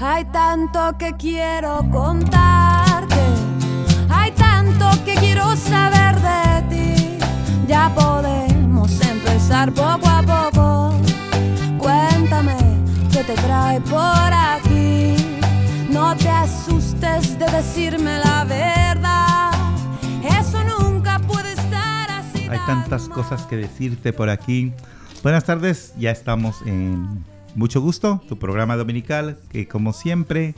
Hay tanto que quiero contarte, hay tanto que quiero saber de ti. Ya podemos empezar poco a poco. Cuéntame qué te trae por aquí. No te asustes de decirme la verdad. Eso nunca puede estar así. Hay tantas cosas que decirte por aquí. Buenas tardes, ya estamos en Mucho Gusto, tu programa dominical que como siempre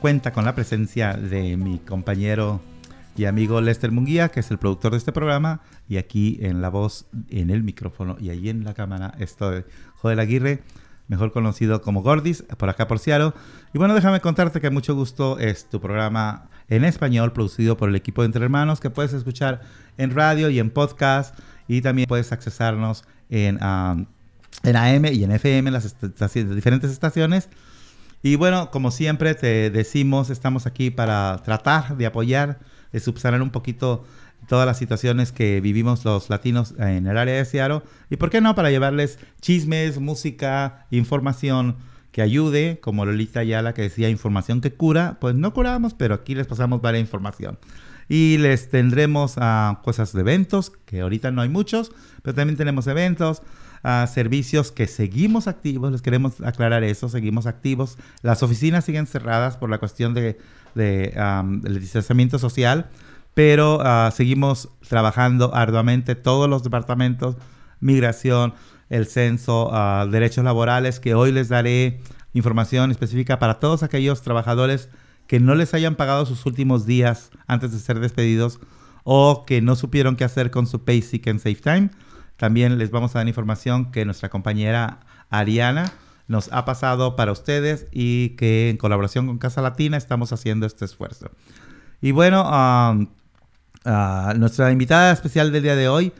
cuenta con la presencia de mi compañero y amigo Lester Munguía, que es el productor de este programa, y aquí en la voz, en el micrófono y ahí en la cámara estoy Joel Aguirre, mejor conocido como Gordis, por acá por Seattle. Y bueno, déjame contarte que mucho gusto es tu programa en español producido por el equipo de Entre Hermanos, que puedes escuchar en radio y en podcast, y también puedes accesarnos en... Um, en AM y en FM, las diferentes estaciones. Y bueno, como siempre te decimos, estamos aquí para tratar de apoyar, de subsanar un poquito todas las situaciones que vivimos los latinos en el área de Seattle. Y por qué no, para llevarles chismes, música, información que ayude, como Lolita Ayala que decía información que cura. Pues no curamos, pero aquí les pasamos varias información. Y les tendremos a cosas de eventos, que ahorita no hay muchos, pero también tenemos eventos servicios que seguimos activos, les queremos aclarar eso, seguimos activos. Las oficinas siguen cerradas por la cuestión de, del distanciamiento social, pero ah, seguimos trabajando arduamente todos los departamentos, migración, el censo, ah, derechos laborales, que hoy les daré información específica para todos aquellos trabajadores que no les hayan pagado sus últimos días antes de ser despedidos o que no supieron qué hacer con su pay sick en safe time también les vamos a dar información que nuestra compañera Ariana nos ha pasado para ustedes y que en colaboración con Casa Latina estamos haciendo este esfuerzo. Y bueno, um, uh, nuestra invitada especial del día de hoy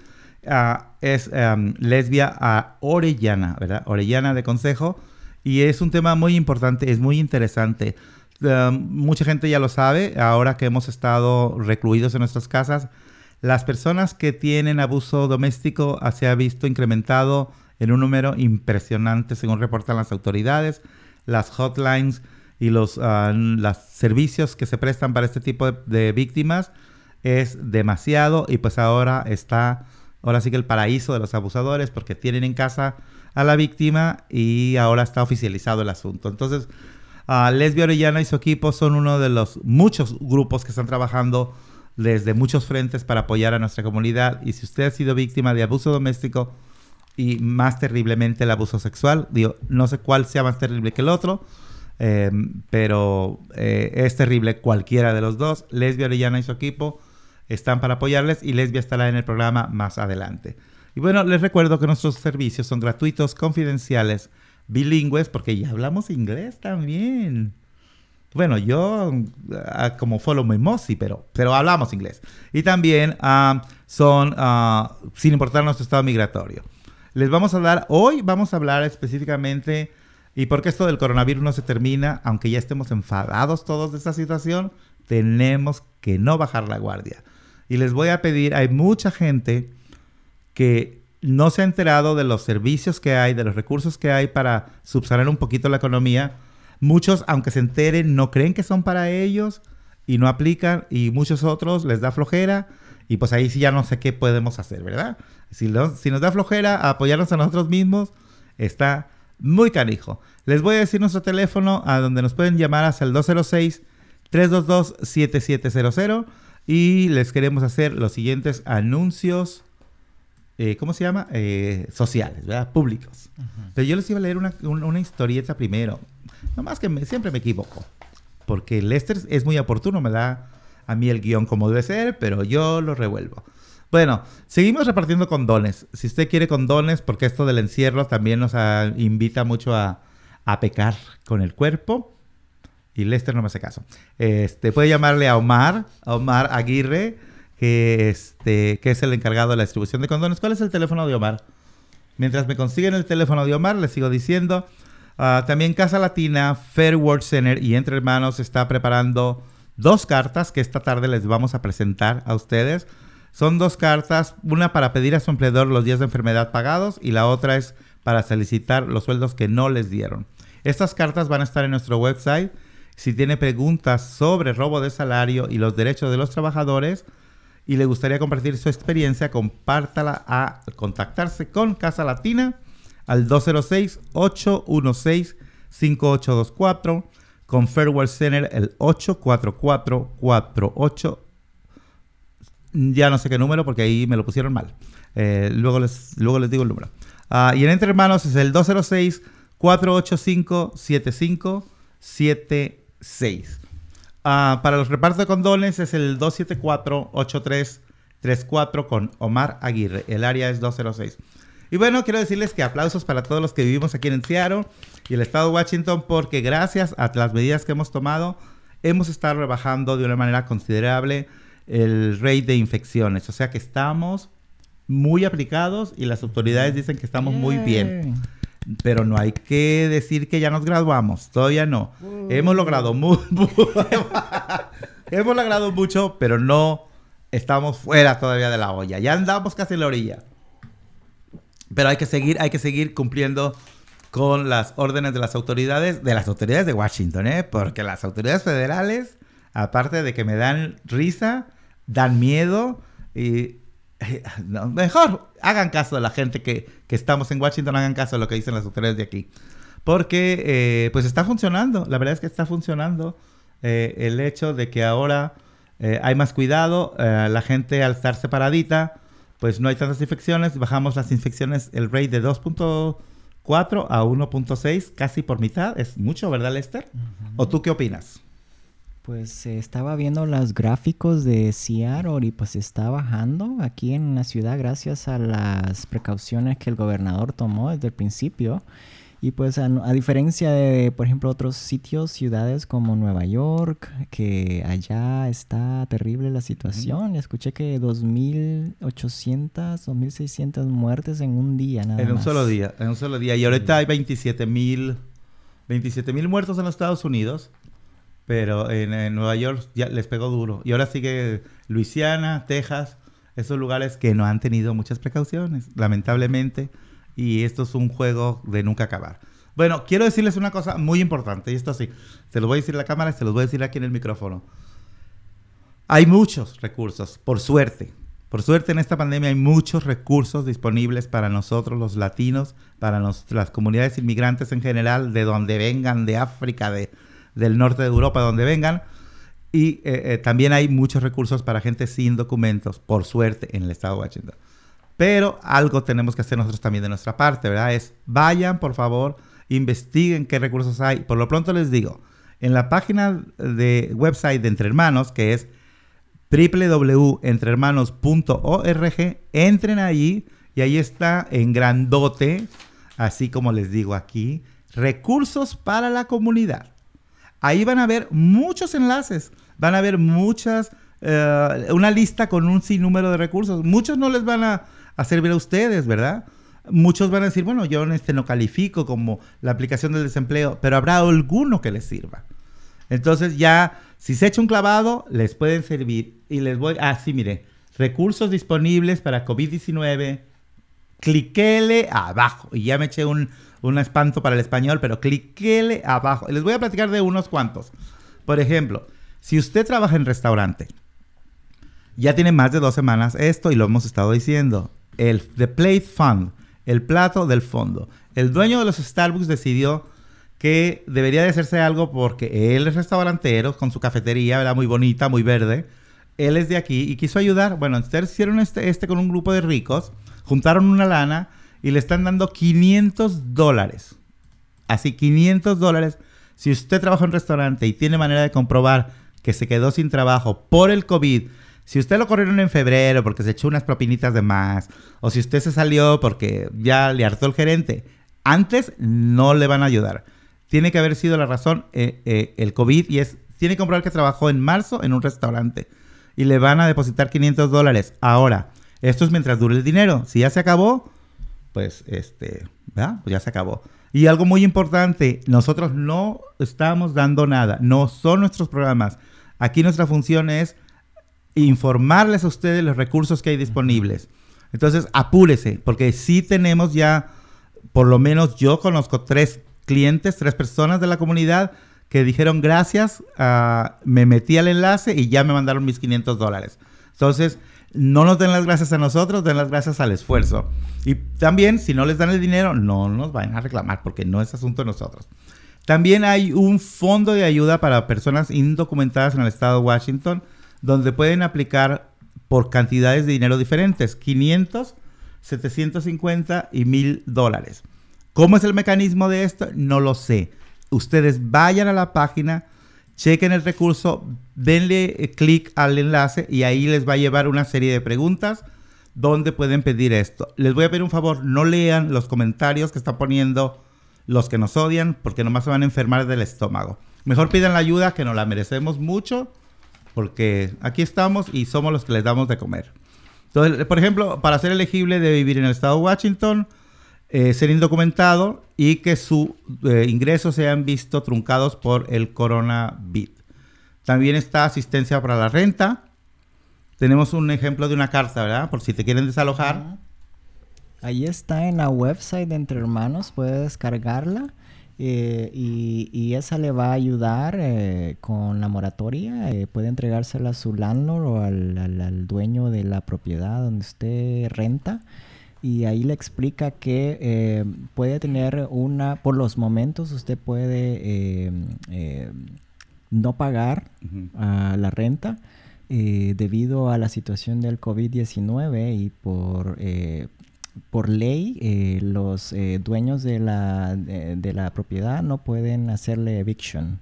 uh, es um, lesbia Orellana, ¿verdad? Orellana de Consejo. Y es un tema muy importante, es muy interesante. Mucha gente ya lo sabe, ahora que hemos estado recluidos en nuestras casas, las personas que tienen abuso doméstico se ha visto incrementado en un número impresionante, según reportan las autoridades. Las hotlines y los, ah, servicios que se prestan para este tipo de, víctimas es demasiado y pues ahora está, ahora sí que el paraíso de los abusadores porque tienen en casa a la víctima y ahora está oficializado el asunto. Entonces, uh, Lesbia Orellana y su equipo son uno de los muchos grupos que están trabajando desde muchos frentes para apoyar a nuestra comunidad. Y si usted ha sido víctima de abuso doméstico y más terriblemente el abuso sexual, digo, no sé cuál sea más terrible que el otro, em, pero eh, es terrible cualquiera de los dos. Lesbia Orellana y su equipo están para apoyarles y Lesbia estará en el programa más adelante. Y bueno, les recuerdo que nuestros servicios son gratuitos, confidenciales, bilingües, porque ya hablamos inglés también. Bueno, yo ah, como follow my mossy, pero, pero hablamos inglés. Y también ah, son, ah, sin importar nuestro estado migratorio. Les vamos a dar, hoy vamos a hablar específicamente, y porque esto del coronavirus no se termina, aunque ya estemos enfadados todos de esta situación, tenemos que no bajar la guardia. Y les voy a pedir, hay mucha gente que no se ha enterado de los servicios que hay, de los recursos que hay para subsanar un poquito la economía Muchos, aunque se enteren, no creen que son para ellos y no aplican y muchos otros les da flojera y pues ahí sí ya no sé qué podemos hacer, ¿verdad? Si, si nos da flojera apoyarnos a nosotros mismos, está muy canijo. Les voy a decir nuestro teléfono a donde nos pueden llamar hasta el 206-322-7700 y les queremos hacer los siguientes anuncios, eh, ¿cómo se llama? Eh, sociales, ¿verdad? Públicos. Pero yo les iba a leer una, una historieta primero. Nomás que siempre me equivoco. Porque Lester es muy oportuno, me da a mí el guion como debe ser, pero yo lo revuelvo. Bueno, seguimos repartiendo condones. Si usted quiere condones, porque esto del encierro también nos invita mucho a, pecar con el cuerpo. Y Lester no me hace caso. Este, puede llamarle a Omar, Omar Aguirre, que, este, que es el encargado de la distribución de condones. ¿Cuál es el teléfono de Omar? Mientras me consiguen el teléfono de Omar, les sigo diciendo Ah, también Casa Latina, Fair World Center y Entre Hermanos está preparando dos cartas que esta tarde les vamos a presentar a ustedes. Son dos cartas, una para pedir a su empleador los días de enfermedad pagados y la otra es para solicitar los sueldos que no les dieron. Estas cartas van a estar en nuestro website. Si tiene preguntas sobre robo de salario y los derechos de los trabajadores y le gustaría compartir su experiencia, compártala a contactarse con Casa Latina al 206-816-5824, con Fairwell Center el 84448. Ya no sé qué número porque ahí me lo pusieron mal. Eh, luego, les, luego les digo el número. Ah, y en Entre Hermanos es el 206-485-7576. Ah, para los repartos de condones es el 274-8334 con Omar Aguirre. El área es 206. Y bueno, quiero decirles que aplausos para todos los que vivimos aquí en Seattle y el estado de Washington porque gracias a las medidas que hemos tomado hemos estado rebajando de una manera considerable el rate de infecciones. O sea que estamos muy aplicados y las autoridades dicen que estamos muy bien. Pero no hay que decir que ya nos graduamos, todavía no. Hemos logrado hemos logrado mucho, pero no estamos fuera todavía de la olla. Ya andamos casi en la orilla. Pero hay que seguir, hay que seguir cumpliendo con las órdenes de las autoridades, de las autoridades de Washington, ¿eh? Porque las autoridades federales, aparte de que me dan risa, dan miedo y mejor hagan caso de la gente que, estamos en Washington, hagan caso de lo que dicen las autoridades de aquí. Porque eh, pues está funcionando, la verdad es que está funcionando eh, el hecho de que ahora eh, hay más cuidado, la gente al estar separadita, pues no hay tantas infecciones, bajamos las infecciones, el rate de 2.4 a 1.6, casi por mitad, es mucho, ¿verdad Lester? ¿O tú qué opinas? Pues estaba viendo los gráficos de Seattle y pues está bajando aquí en la ciudad gracias a las precauciones que el gobernador tomó desde el principio. Y pues a, diferencia de, por ejemplo, otros sitios, ciudades como Nueva York, que allá está terrible la situación. Escuché que 2.800 o 1.600 muertes en un día, nada En un solo día, en un solo día. Y ahorita hay 27.000 27 muertos en los Estados Unidos. Pero en, Nueva York ya les pegó duro. Y ahora sigue Luisiana, Texas, esos lugares que no han tenido muchas precauciones, lamentablemente. Y esto es un juego de nunca acabar. Bueno, quiero decirles una cosa muy importante, y esto sí, se lo voy a decir a la cámara y se los voy a decir aquí en el micrófono. Hay muchos recursos, por suerte. Por suerte en esta pandemia hay muchos recursos disponibles para nosotros los latinos, para las comunidades inmigrantes en general, de donde vengan, de África, de, del norte de Europa, donde vengan. Y eh, eh, también hay muchos recursos para gente sin documentos, por suerte, en el estado de Washington. Pero algo tenemos que hacer nosotros también de nuestra parte, ¿verdad? Es vayan, por favor, investiguen qué recursos hay. Por lo pronto les digo, en la página de website de Entre Hermanos, que es www.entrehermanos.org, entren allí y ahí está en grandote, así como les digo aquí, recursos para la comunidad. Ahí van a ver muchos enlaces, van a ver muchas, eh, una lista con un sinnúmero de recursos. Muchos no les van a, servir a ustedes, ¿verdad? Muchos van a decir, bueno, yo este no califico como la aplicación del desempleo, pero habrá alguno que les sirva. Entonces ya, si se echa un clavado, les pueden servir. Y les voy, ah, sí, mire, recursos disponibles para COVID-19, cliquele abajo. Y ya me eché un, un espanto para el español, pero cliquele abajo. Les voy a platicar de unos cuantos. Por ejemplo, si usted trabaja en restaurante, ya tiene más de dos semanas esto y lo hemos estado diciendo. El The Plate Fund, el plato del fondo. El dueño de los Starbucks decidió que debería de hacerse algo porque él es restaurantero con su cafetería, ¿verdad? Muy bonita, muy verde. Él es de aquí y quiso ayudar. Bueno, ustedes hicieron este, este con un grupo de ricos, juntaron una lana y le están dando 500 dólares. Así, 500 dólares. Si usted trabaja en un restaurante y tiene manera de comprobar que se quedó sin trabajo por el COVID, si usted lo corrieron en febrero porque se echó unas propinitas de más, o si usted se salió porque ya le hartó el gerente, antes no le van a ayudar. Tiene que haber sido la razón eh, eh, el COVID y es, tiene que comprobar que trabajó en marzo en un restaurante y le van a depositar 500 dólares. Ahora, esto es mientras dure el dinero. Si ya se acabó, pues, este, ¿verdad? Pues ya se acabó. Y algo muy importante, nosotros no estamos dando nada, no son nuestros programas. Aquí nuestra función es informarles a ustedes los recursos que hay disponibles. Entonces, apúrese, porque sí tenemos ya, por lo menos yo conozco tres clientes, tres personas de la comunidad que dijeron gracias, ah, me metí al enlace y ya me mandaron mis 500 dólares. Entonces, no nos den las gracias a nosotros, den las gracias al esfuerzo. Y también, si no les dan el dinero, no nos vayan a reclamar porque no es asunto de nosotros. También hay un fondo de ayuda para personas indocumentadas en el estado de Washington, donde pueden aplicar por cantidades de dinero diferentes, 500, 750 y 1000 dólares. ¿Cómo es el mecanismo de esto? No lo sé. Ustedes vayan a la página, chequen el recurso, denle eh, clic al enlace y ahí les va a llevar una serie de preguntas donde pueden pedir esto. Les voy a pedir un favor, no lean los comentarios que están poniendo los que nos odian porque nomás se van a enfermar del estómago. Mejor pidan la ayuda que nos la merecemos mucho porque aquí estamos y somos los que les damos de comer. Entonces, por ejemplo, para ser elegible de vivir en el estado de Washington, eh, ser indocumentado y que sus eh, ingresos visto truncados por el coronavirus. También está asistencia para la renta. Tenemos un ejemplo de una carta, ¿verdad? Por si te quieren desalojar. Ahí está en la website de Entre Hermanos, puede descargarla. Eh, y, esa le va a ayudar eh, con la moratoria. Eh, puede entregársela a su landlord o al, dueño de la propiedad donde usted renta. Y ahí le explica que puede tener una, por los momentos usted puede no pagar la renta. debido a la situación del COVID-19 y por por ley eh, los eh, dueños de la, de, la propiedad no pueden hacerle eviction,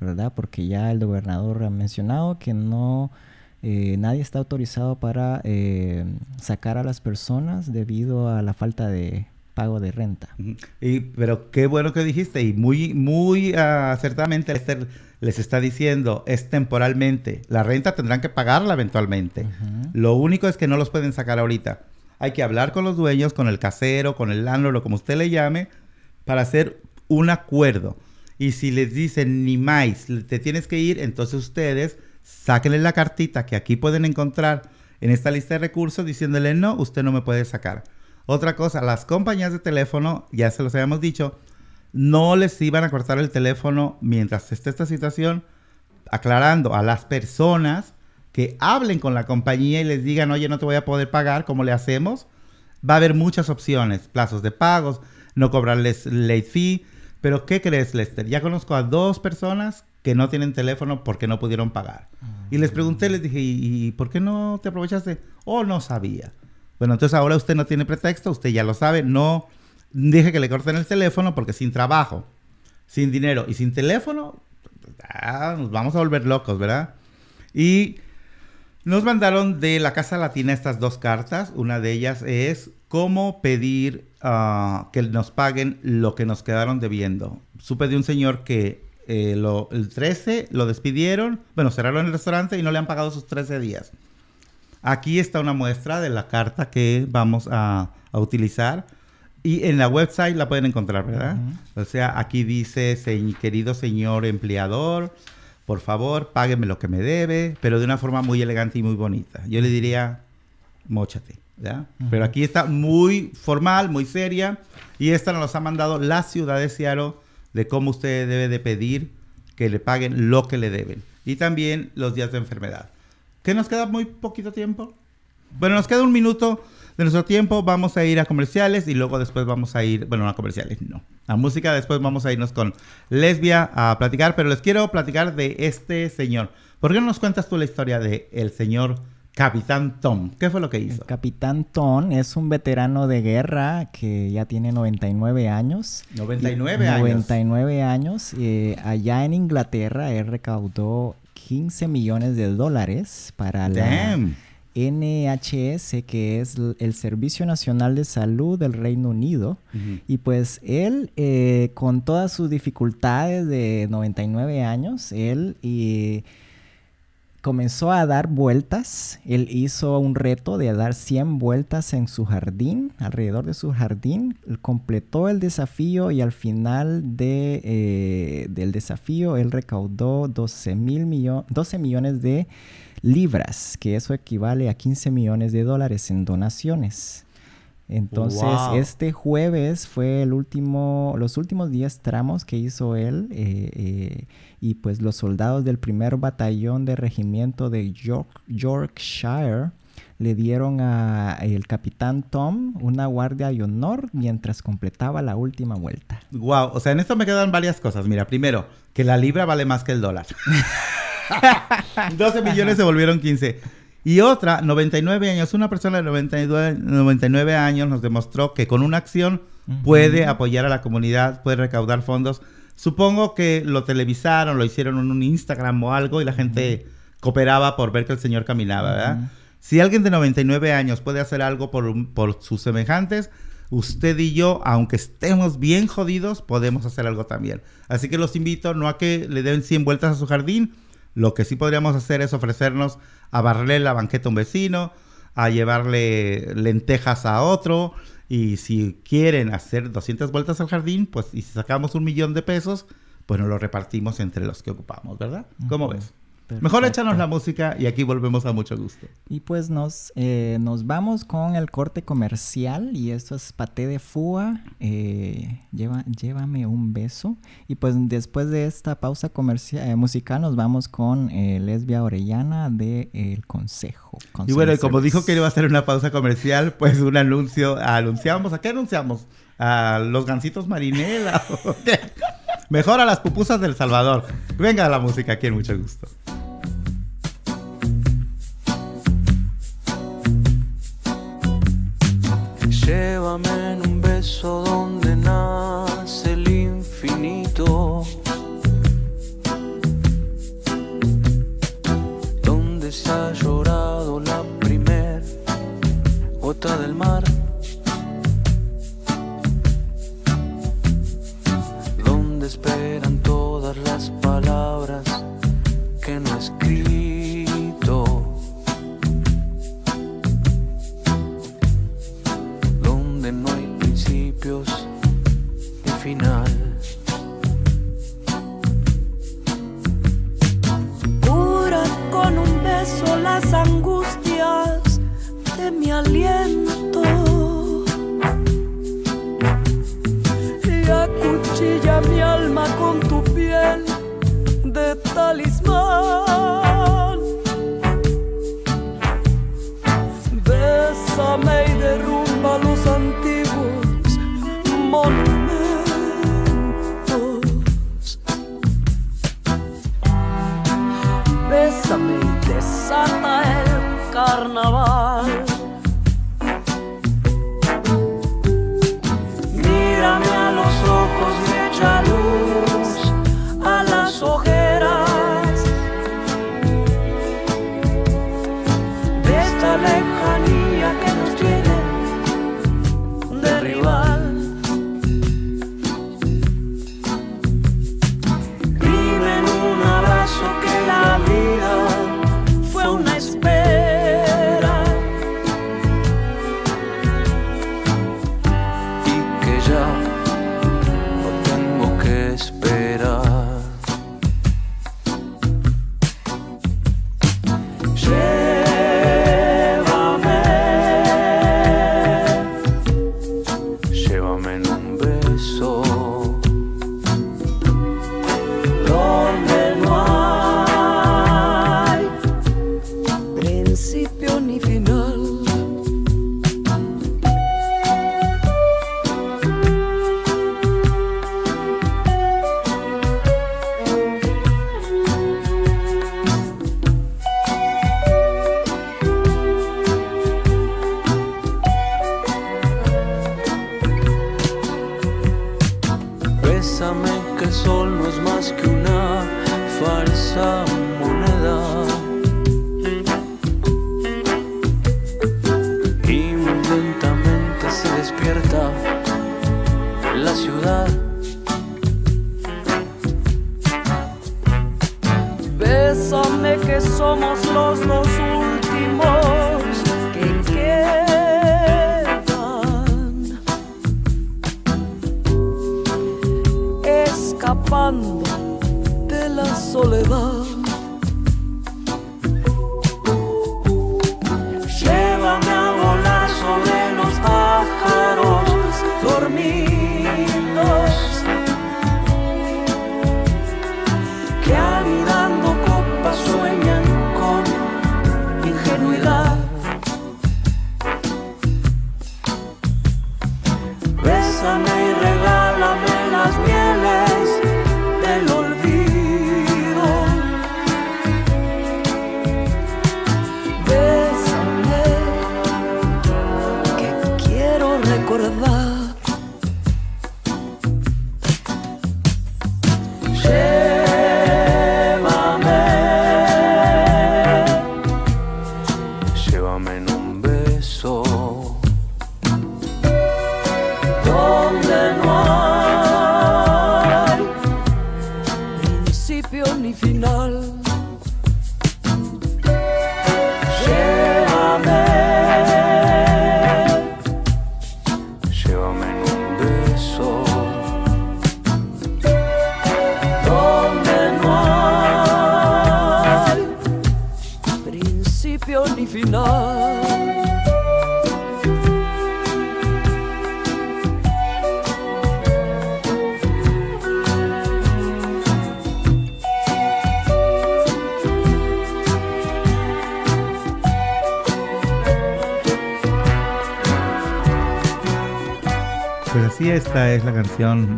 ¿verdad? Porque ya el gobernador ha mencionado que no eh, nadie está autorizado para sacar a las personas debido a la falta de pago de renta. y, pero qué bueno que dijiste y muy muy acertadamente les está diciendo es temporalmente. La renta tendrán que pagarla eventualmente. Lo único es que no los pueden sacar ahorita. Hay que hablar con los dueños, con el casero, con el landlord, como usted le llame, para hacer un acuerdo. Y si les dicen ni más, te tienes que ir, entonces ustedes sáquenle la cartita que aquí pueden encontrar en esta lista de recursos diciéndole no, usted no me puede sacar. Otra cosa, las compañías de teléfono, ya se los habíamos dicho, no les iban a cortar el teléfono mientras esté esta situación, aclarando a las personas que hablen con la compañía y les digan, oye, no te voy a poder pagar, ¿cómo le hacemos? Va a haber muchas opciones, plazos de pagos, no cobrarles late fee, pero ¿qué crees, Lester? Ya conozco a dos personas que no tienen teléfono porque no pudieron pagar. Y les pregunté, les dije, ¿y, por qué no te aprovechaste? Oh, no sabía. Bueno, entonces ahora usted no tiene pretexto, usted ya lo sabe, no dije que le corten el teléfono porque sin trabajo, sin dinero y sin teléfono, ah, nos vamos a volver locos, ¿verdad? Y nos mandaron de la Casa Latina estas dos cartas. Una de ellas es cómo pedir ah, que nos paguen lo que nos quedaron debiendo. Supe de un señor que eh, el 13 lo despidieron, bueno, cerraron el restaurante y no le han pagado sus 13 días. Aquí está una muestra de la carta que vamos a, utilizar. Y en la website la pueden encontrar, ¿verdad? O sea, aquí dice, querido señor empleador, por favor, págueme lo que me debe, pero de una forma muy elegante y muy bonita. Yo le diría, mochate, ¿ya? Pero aquí está muy formal, muy seria, y esta nos ha mandado la ciudad de Seattle de cómo usted debe de pedir que le paguen lo que le deben. Y también los días de enfermedad. ¿Qué nos queda muy poquito tiempo? Bueno, nos queda un minuto de nuestro tiempo. Vamos a ir a comerciales y luego después vamos a ir, bueno, no a comerciales, no. A música, después vamos a irnos con Lesbia a platicar, pero les quiero platicar de este señor. ¿Por qué no nos cuentas tú la historia de el señor Capitán Tom? ¿Qué fue lo que hizo? Capitán Tom es un veterano de guerra que ya tiene 99 años. 99 años. 99 años. Eh, allá en Inglaterra él recaudó 15 millones de dólares para la NHS, que es el Servicio Nacional de Salud del Reino Unido. Y pues él, eh, con todas sus dificultades de 99 años, él comenzó a dar vueltas. Él hizo un reto de dar 100 vueltas en su jardín, alrededor de su jardín. completó el desafío y al final de, eh, del desafío él recaudó 12, mil 12 millones de libras, que eso equivale a 15 millones de dólares en donaciones. Entonces, Wow. este jueves fue el último, los últimos 10 tramos que hizo él. eh, eh, y pues los soldados del primer batallón de regimiento de York- Yorkshire le dieron a el capitán Tom una guardia de honor mientras completaba la última vuelta. Wow, o sea, en esto me quedan varias cosas. Mira, primero, que la libra vale más que el dólar. 12 millones se volvieron 15. Y otra, 99 años, una persona de 99, 99 años nos demostró que con una acción puede apoyar a la comunidad, puede recaudar fondos. Supongo que lo televisaron, lo hicieron en un Instagram o algo y la gente cooperaba por ver que el señor caminaba, ¿verdad? Si alguien de 99 años puede hacer algo por, por sus semejantes, usted y yo, aunque estemos bien jodidos, podemos hacer algo también. Así que los invito no a que le den 100 vueltas a su jardín, lo que sí podríamos hacer es ofrecernos a barrerle la banqueta a un vecino, a llevarle lentejas a otro, y si quieren hacer 200 vueltas al jardín, pues y si sacamos un millón de pesos, pues nos lo repartimos entre los que ocupamos, ¿verdad? ¿Cómo Ujú. Ves? Mejor Perfecto. échanos la música y aquí volvemos a mucho gusto. Y pues nos, eh, nos vamos con el corte comercial y esto es Paté de Fua, eh, lleva, Llévame un beso. Y pues después de esta pausa comercial, musical nos vamos con eh, Lesbia Orellana de El Consejo. Y bueno, y como dijo que iba a hacer una pausa comercial, pues un anuncio, anunciamos, ¿a qué anunciamos? ¿A los gansitos marinela? Mejor a las pupusas del Salvador. Venga la música aquí en mucho gusto. Llévame en un beso donde nace el infinito. Donde se ha llorado la primer gota del mar.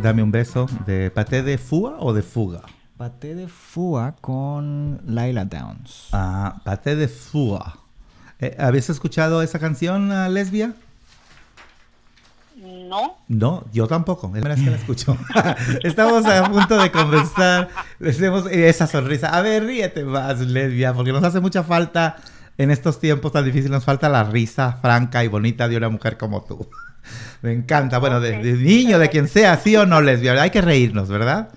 Dame un beso de Paté de Fua o de Fuga. Paté de Fua con Laila Downs. Ah, Paté de Fua. Eh, ¿Habéis escuchado esa canción, ah, lesbia? No, No, yo tampoco. Es la primera vez que la escucho. Estamos a punto de conversar. Les hacemos esa sonrisa. A ver, ríete más, lesbia, porque nos hace mucha falta en estos tiempos tan difíciles. Nos falta la risa franca y bonita de una mujer como tú. Me encanta. Bueno, de, de niño, de quien sea, sí o no, lesbia. Hay que reírnos, ¿verdad?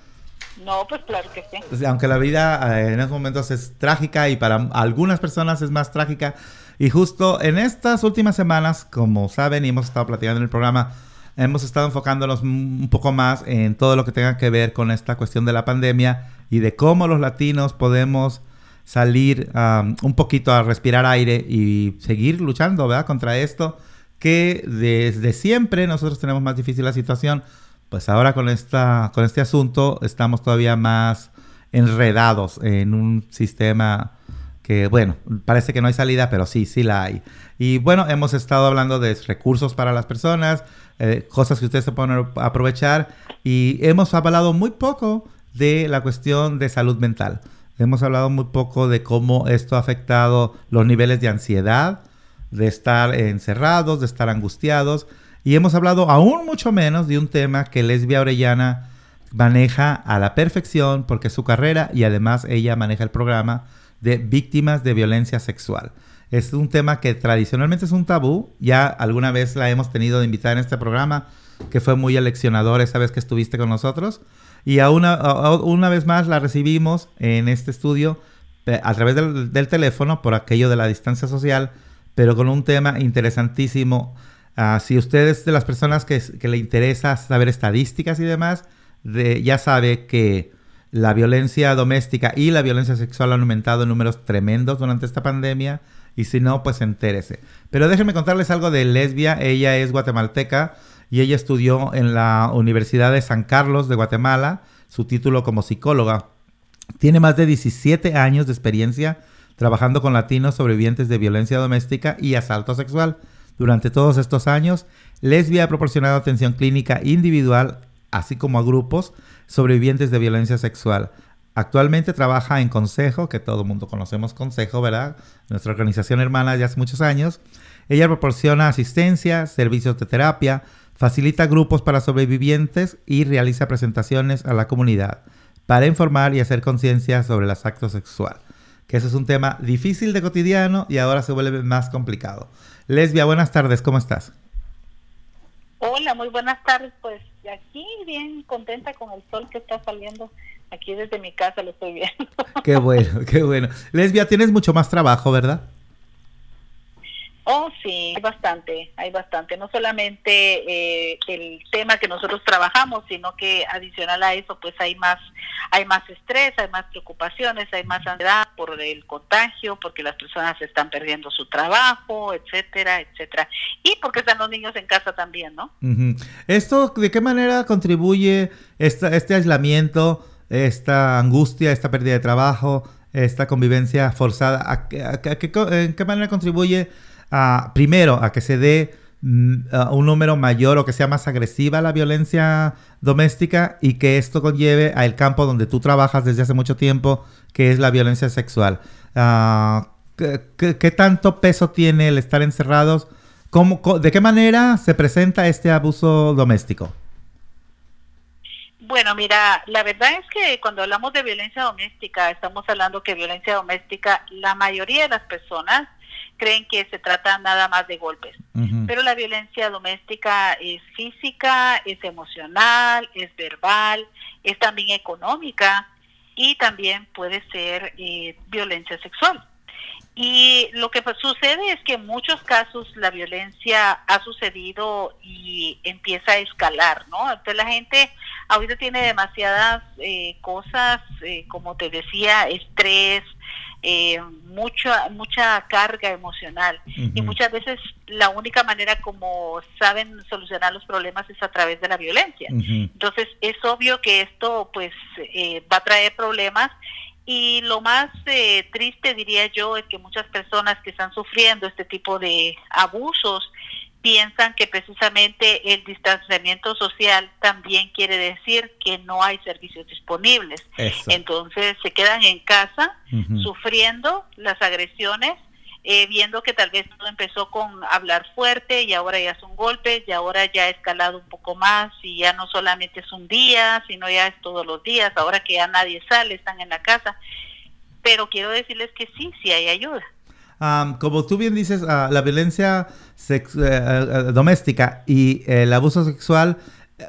no, pues claro que sí. O sea, aunque la vida eh, en estos momentos es trágica y para algunas personas es más trágica. Y justo en estas últimas semanas, como saben y hemos estado platicando en el programa, hemos estado enfocándonos un un poco más en todo lo que tenga que ver con esta cuestión de la pandemia y de cómo los latinos podemos salir um, un poquito a respirar aire y seguir luchando, ¿verdad? Contra esto que desde siempre nosotros tenemos más difícil la situación. Pues ahora con, esta, con este asunto estamos todavía más enredados en un sistema que, bueno, parece que no hay salida, pero sí, sí la hay. Y bueno, hemos estado hablando de recursos para las personas, eh, cosas que ustedes se pueden aprovechar y hemos hablado muy poco de la cuestión de salud mental. Hemos hablado muy poco de cómo esto ha afectado los niveles de ansiedad, de estar encerrados, de estar angustiados. Y hemos hablado aún mucho menos de un tema que Lesbia Orellana maneja a la perfección porque es su carrera y además ella maneja el programa de víctimas de violencia sexual. Es un tema que tradicionalmente es un tabú. Ya alguna vez la hemos tenido de invitar en este programa, que fue muy aleccionador esa vez que estuviste con nosotros. Y a una, vez más la recibimos en este estudio eh, a través del teléfono por aquello de la distancia social, pero con un tema interesantísimo. Ah, si usted es de las personas que, que le interesa saber estadísticas y demás, de- ya sabe que la violencia doméstica y la violencia sexual han aumentado en números tremendos durante esta pandemia. Y si no, pues entérese. Pero déjenme contarles algo de Lesbia. Ella es guatemalteca y ella estudió en la Universidad de San Carlos de Guatemala, su título como psicóloga. Tiene más de 17 años de experiencia trabajando con latinos sobrevivientes de violencia doméstica y asalto sexual. Durante todos estos años, Lesbia ha proporcionado atención clínica individual, así como a grupos sobrevivientes de violencia sexual. Actualmente trabaja en Consejo, que todo el mundo conocemos Consejo, ¿verdad? Nuestra organización hermana de hace muchos años. Ella proporciona asistencia, servicios de terapia, facilita grupos para sobrevivientes y realiza presentaciones a la comunidad para informar y hacer conciencia sobre los actos sexual. Que eso es un tema difícil de cotidiano y ahora se vuelve más complicado. Lesbia, buenas tardes, ¿cómo estás? Hola, muy buenas tardes. Pues aquí bien contenta con el sol que está saliendo. Aquí desde mi casa lo estoy viendo. Qué bueno, qué bueno. Lesbia, tienes mucho más trabajo, ¿verdad? Oh, sí, hay bastante, hay bastante. No solamente eh, el tema que nosotros trabajamos, sino que adicional a eso, pues hay más, hay más estrés, hay más preocupaciones, hay más ansiedad por el contagio, porque las personas están perdiendo su trabajo, etcétera, etcétera. Y porque están los niños en casa también, ¿no? ¿Esto de qué manera contribuye esta- este aislamiento, esta angustia, esta pérdida de trabajo, esta convivencia forzada? ¿A, qué- ¿En qué manera contribuye a, primero a que se dé mm, un número mayor o que sea más agresiva la violencia doméstica y que esto conlleve al campo donde tú trabajas desde hace mucho tiempo, que es la violencia sexual? Ah, ¿qué, qué- tanto peso tiene el estar encerrados? ¿Cómo, ¿De qué manera se presenta este abuso doméstico? Bueno, mira, la verdad es que cuando hablamos de violencia doméstica, estamos hablando que violencia doméstica, la mayoría de las personas creen que se trata nada más de golpes. Pero la violencia doméstica es física, es emocional, es verbal, es también económica y también puede ser eh, violencia sexual. Y lo que pues, sucede es que en muchos casos la violencia ha sucedido y empieza a escalar, ¿no? Entonces la gente ahorita tiene demasiadas eh, cosas, eh, como te decía, estrés, eh, mucha mucha carga emocional. Y muchas veces la única manera como saben solucionar los problemas es a través de la violencia. Entonces es obvio que esto pues eh, va a traer problemas. Y lo más eh, triste, diría yo, es que muchas personas que están sufriendo este tipo de abusos piensan que precisamente el distanciamiento social también quiere decir que no hay servicios disponibles. Entonces se quedan en casa sufriendo las agresiones eh, viendo que tal vez todo empezó con hablar fuerte y ahora ya es un golpe y ahora ya ha escalado un poco más y ya no solamente es un día, sino ya es todos los días, ahora que ya nadie sale, están en la casa. Pero quiero decirles que sí, sí hay ayuda. Como tú bien dices, ah, la violencia eh, doméstica y el abuso sexual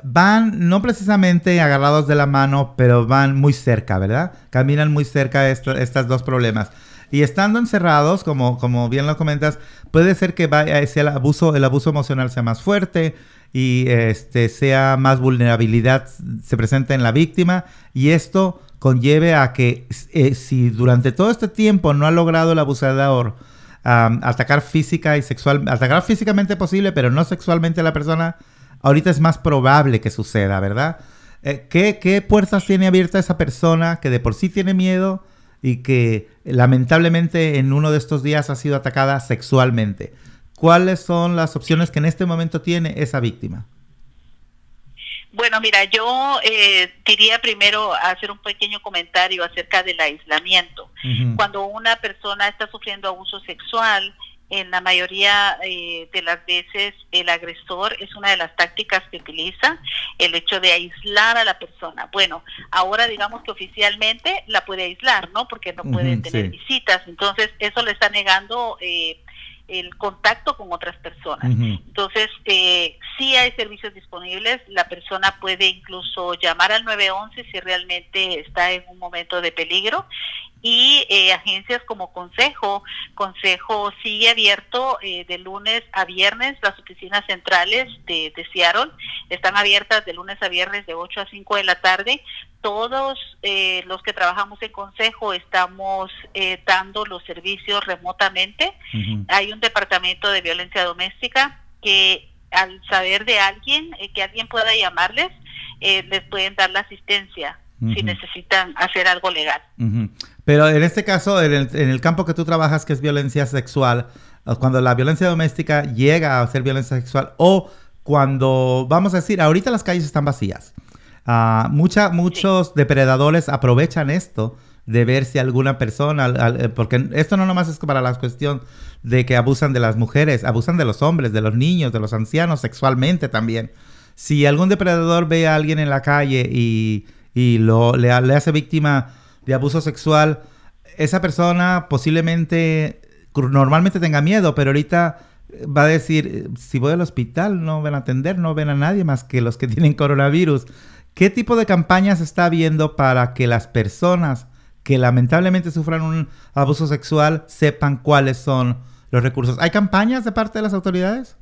van no precisamente agarrados de la mano, pero van muy cerca, ¿verdad? Caminan muy cerca estos dos problemas. Y estando encerrados, como, como bien lo comentas, puede ser que vaya, el abuso, el abuso emocional sea más fuerte y este, sea más vulnerabilidad se presente en la víctima y esto conlleve a que eh, si durante todo este tiempo no ha logrado el abusador atacar física y sexual, atacar físicamente posible, pero no sexualmente a la persona, ahorita es más probable que suceda, ¿verdad? Eh, ¿qué, ¿Qué puertas tiene abierta esa persona que de por sí tiene miedo? y que lamentablemente en uno de estos días ha sido atacada sexualmente. ¿Cuáles son las opciones que en este momento tiene esa víctima? Bueno, mira, yo eh, diría primero hacer un pequeño comentario acerca del aislamiento. Cuando una persona está sufriendo abuso sexual, en la mayoría eh, de las veces el agresor es una de las tácticas que utiliza, el hecho de aislar a la persona. Bueno, ahora digamos que oficialmente la puede aislar, ¿no? Porque no puede tener visitas, entonces eso le está negando eh, el contacto con otras personas. Entonces, eh, si hay servicios disponibles, la persona puede incluso llamar al 911 si realmente está en un momento de peligro y eh, agencias como Consejo. Consejo sigue abierto eh, de lunes a viernes. Las oficinas centrales de, de, Seattle están abiertas de lunes a viernes de 8 a 5 de la tarde. Todos eh, los que trabajamos en Consejo estamos dando los servicios remotamente. Hay un departamento de violencia doméstica que al saber de alguien, que alguien pueda llamarles, les pueden dar la asistencia si necesitan hacer algo legal. Pero en este caso, en el, campo que tú trabajas, que es violencia sexual, cuando la violencia doméstica llega a ser violencia sexual o cuando, vamos a decir, ahorita las calles están vacías. Uh, muchos depredadores aprovechan esto de ver si alguna persona, eh, porque esto no nomás es para la cuestión de que abusan de las mujeres, abusan de los hombres, de los niños, de los ancianos, sexualmente también. Si algún depredador ve a alguien en la calle y y lo, le, hace víctima de abuso sexual, esa persona posiblemente, normalmente tenga miedo, pero ahorita va a decir, si voy al hospital no ven a atender, no ven a nadie más que los que tienen coronavirus. ¿Qué tipo de campañas está habiendo para que las personas que lamentablemente sufran un abuso sexual sepan cuáles son los recursos? ¿Hay campañas de parte de las autoridades?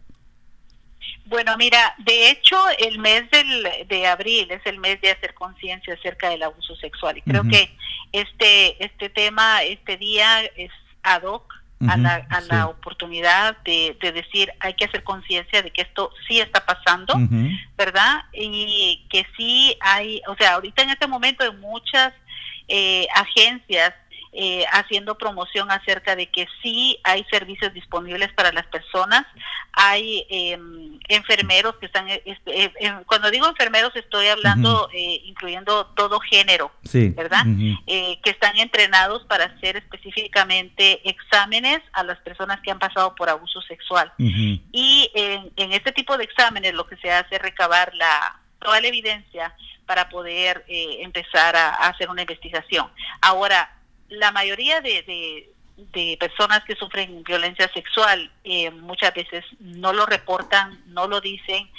Bueno, mira, de hecho el mes del, de abril es el mes de hacer conciencia acerca del abuso sexual y creo que este este tema, este día es ad hoc a, la, a la oportunidad de, de, decir hay que hacer conciencia de que esto sí está pasando, ¿verdad? Y que sí hay, o sea, ahorita en este momento hay muchas eh, agencias eh, haciendo promoción acerca de que sí hay servicios disponibles para las personas, hay em, enfermeros que están, este, eh, cuando digo enfermeros estoy hablando eh, incluyendo todo género, ¿verdad? que están entrenados para hacer específicamente exámenes a las personas que han pasado por abuso sexual. Y en, en este tipo de exámenes lo que se hace es recabar la toda la evidencia para poder empezar a, hacer una investigación. Ahora, la mayoría de, de, personas que sufren violencia sexual eh, muchas veces no lo reportan, no lo dicen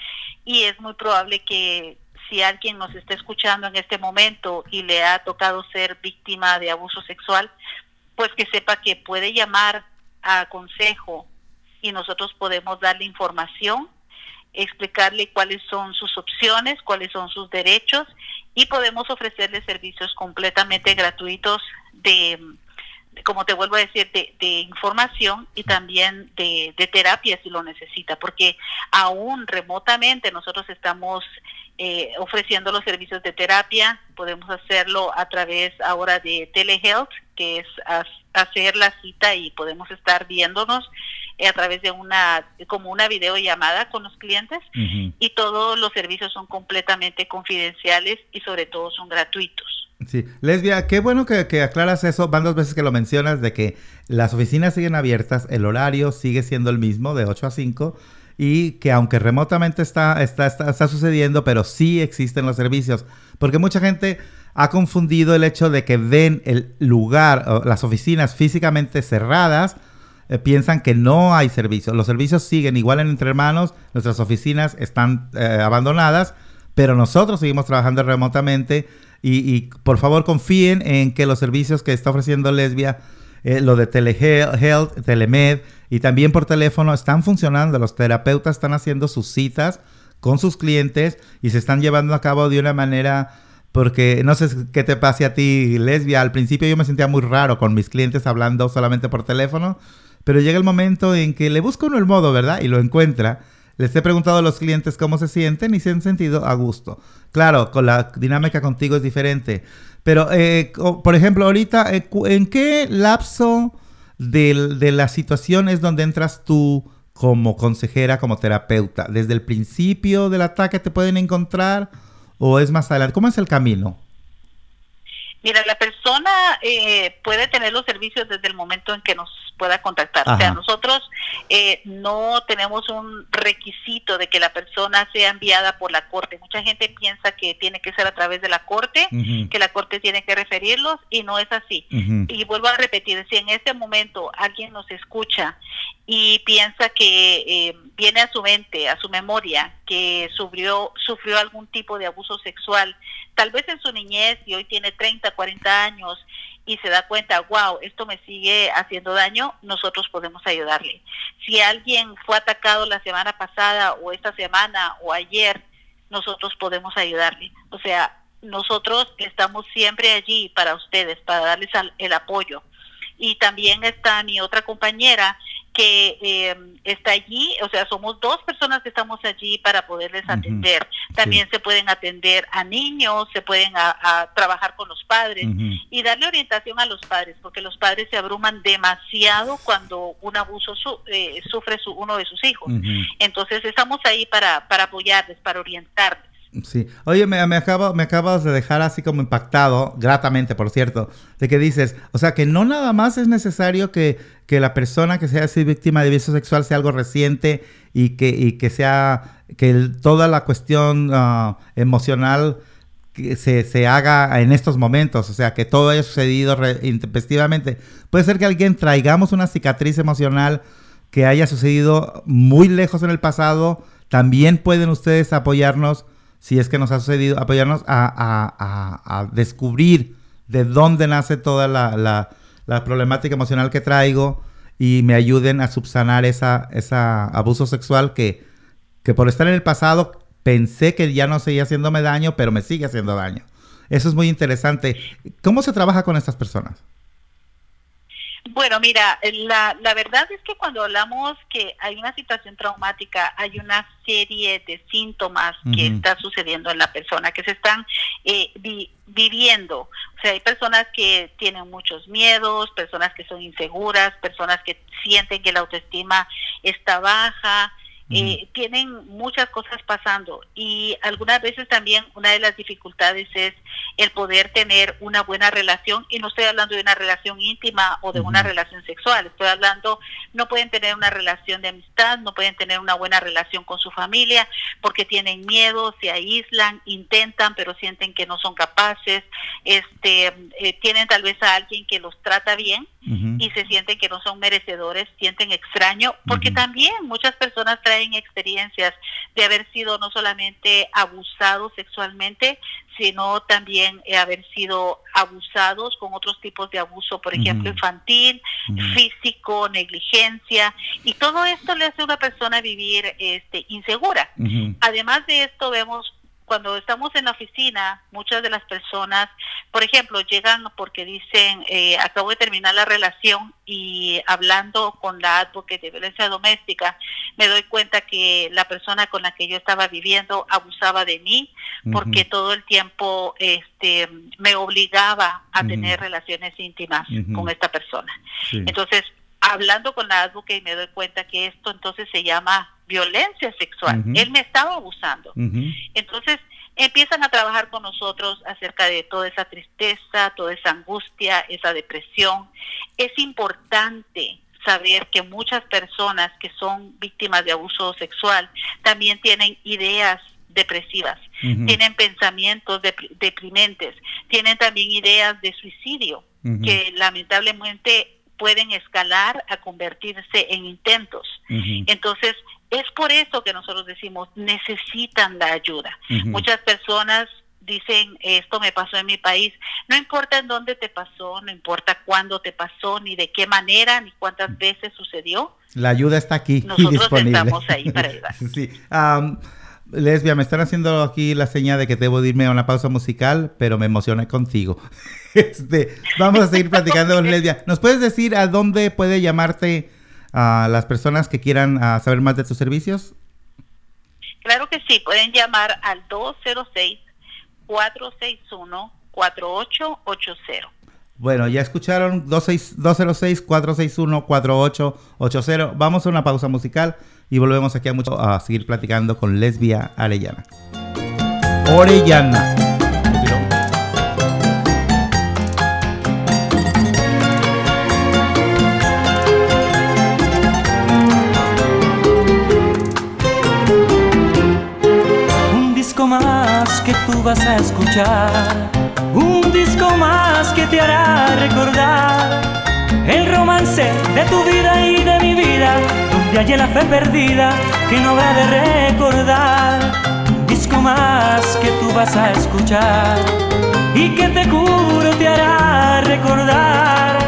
y es muy probable que si alguien nos está escuchando en este momento y le ha tocado ser víctima de abuso sexual, pues que sepa que puede llamar a consejo y nosotros podemos darle información, explicarle cuáles son sus opciones, cuáles son sus derechos y podemos ofrecerle servicios completamente gratuitos de, como te vuelvo a decir, de, información y también de, de, terapia si lo necesita, porque aún remotamente nosotros estamos eh, ofreciendo los servicios de terapia, podemos hacerlo a través ahora de telehealth, que es hacer la cita y podemos estar viéndonos a través de una como una videollamada con los clientes y todos los servicios son completamente confidenciales y sobre todo son gratuitos. Sí, Lesbia, qué bueno que, aclaras eso. Van dos veces que lo mencionas de que las oficinas siguen abiertas, el horario sigue siendo el mismo de 8 a 5 y que aunque remotamente está, está, está, está sucediendo, pero sí existen los servicios. Porque mucha gente ha confundido el hecho de que ven el lugar, las oficinas físicamente cerradas, eh, piensan que no hay servicios. Los servicios siguen igual en Entre Hermanos, nuestras oficinas están eh, abandonadas, pero nosotros seguimos trabajando remotamente y, por favor confíen en que los servicios que está ofreciendo Lesbia, eh, lo de telehealth, telemed y también por teléfono están funcionando. Los terapeutas están haciendo sus citas con sus clientes y se están llevando a cabo de una manera porque no sé qué te pase a ti, lesbia. Al principio yo me sentía muy raro con mis clientes hablando solamente por teléfono, pero llega el momento en que le busca uno el modo, ¿verdad? Y lo encuentra. Les he preguntado a los clientes cómo se sienten y se han sentido a gusto. Claro, con la dinámica contigo es diferente. Pero, eh, por ejemplo, ahorita, eh, ¿en qué lapso de, de la situación es donde entras tú como consejera, como terapeuta? ¿Desde el principio del ataque te pueden encontrar o es más adelante? ¿Cómo es el camino? Mira, la persona eh, puede tener los servicios desde el momento en que nos pueda contactar. O sea, nosotros eh, no tenemos un requisito de que la persona sea enviada por la corte. Mucha gente piensa que tiene que ser a través de la corte, que la corte tiene que referirlos y no es así. Y vuelvo a repetir, si en este momento alguien nos escucha y piensa que eh, viene a su mente, a su memoria, que sufrió, sufrió algún tipo de abuso sexual, tal vez en su niñez y hoy tiene 30, 40 años y se da cuenta, wow, esto me sigue haciendo daño, nosotros podemos ayudarle. Si alguien fue atacado la semana pasada o esta semana o ayer, nosotros podemos ayudarle. O sea, nosotros estamos siempre allí para ustedes, para darles el apoyo. Y también está mi otra compañera que eh, está allí, o sea, somos dos personas que estamos allí para poderles atender. También se pueden atender a niños, se pueden a, trabajar con los padres y darle orientación a los padres, porque los padres se abruman demasiado cuando un abuso eh, sufre su, uno de sus hijos. Entonces estamos ahí para, para apoyarles, para orientarles. Sí. Oye, me, me, acabo, me acabas de dejar así como impactado, gratamente, por cierto, de que dices, o sea, que no nada más es necesario que, que la persona que sea así víctima de abuso sexual sea algo reciente y que, y que sea, que toda la cuestión uh, emocional se, se, haga en estos momentos, o sea, que todo haya sucedido intempestivamente. Puede ser que alguien traigamos una cicatriz emocional que haya sucedido muy lejos en el pasado. También pueden ustedes apoyarnos si es que nos ha sucedido, apoyarnos a, descubrir de dónde nace toda la, problemática emocional que traigo y me ayuden a subsanar esa, esa abuso sexual que, que por estar en el pasado pensé que ya no seguía haciéndome daño, pero me sigue haciendo daño. Eso es muy interesante. ¿Cómo se trabaja con estas personas? Bueno, mira, la, la verdad es que cuando hablamos que hay una situación traumática, hay una serie de síntomas que está sucediendo en la persona, que se están eh, viviendo. O sea, hay personas que tienen muchos miedos, personas que son inseguras, personas que sienten que la autoestima está baja, eh, tienen muchas cosas pasando y algunas veces también una de las dificultades es el poder tener una buena relación y no estoy hablando de una relación íntima o de una relación sexual, estoy hablando, no pueden tener una relación de amistad, no pueden tener una buena relación con su familia porque tienen miedo, se aíslan, intentan pero sienten que no son capaces, este, eh, tienen tal vez a alguien que los trata bien y se sienten que no son merecedores, sienten extraño, porque también muchas personas traen experiencias de haber sido no solamente abusados sexualmente, sino también eh, haber sido abusados con otros tipos de abuso, por ejemplo, infantil, físico, negligencia, y todo esto le hace a una persona vivir este, insegura. Además de esto, vemos cuando estamos en la oficina, muchas de las personas, por ejemplo, llegan porque dicen, eh, acabo de terminar la relación y hablando con la advocate de violencia doméstica, me doy cuenta que la persona con la que yo estaba viviendo abusaba de mí porque todo el tiempo este, me obligaba a tener relaciones íntimas con esta persona. Entonces, hablando con la advocate me doy cuenta que esto entonces se llama violencia sexual. Él me estaba abusando. Entonces empiezan a trabajar con nosotros acerca de toda esa tristeza, toda esa angustia, esa depresión. Es importante saber que muchas personas que son víctimas de abuso sexual también tienen ideas depresivas, tienen pensamientos deprimentes, tienen también ideas de suicidio, que lamentablemente pueden escalar a convertirse en intentos. Entonces, es por eso que nosotros decimos, necesitan la ayuda. Muchas personas dicen, esto me pasó en mi país. No importa en dónde te pasó, no importa cuándo te pasó, ni de qué manera, ni cuántas veces sucedió. La ayuda está aquí. Nosotros estamos ahí para ayudar. sí. Lesbia, me están haciendo aquí la señal de que debo irme a una pausa musical, pero me emocioné contigo. Este, vamos a seguir platicando con Lesbia. ¿Nos puedes decir a dónde puede llamarte a las personas que quieran saber más de tus servicios? Claro que sí, pueden llamar al 206-461-4880. Bueno, ya escucharon 206-461-4880. Vamos a una pausa musical y volvemos aquí a, mucho, a seguir platicando con Lesbia Arellana. Orellana. Un disco más que tú vas a escuchar, te hará recordar el romance de tu vida y de mi vida de allí la fe perdida que no habrá de recordar. Un disco más que tú vas a escuchar y que te juro te hará recordar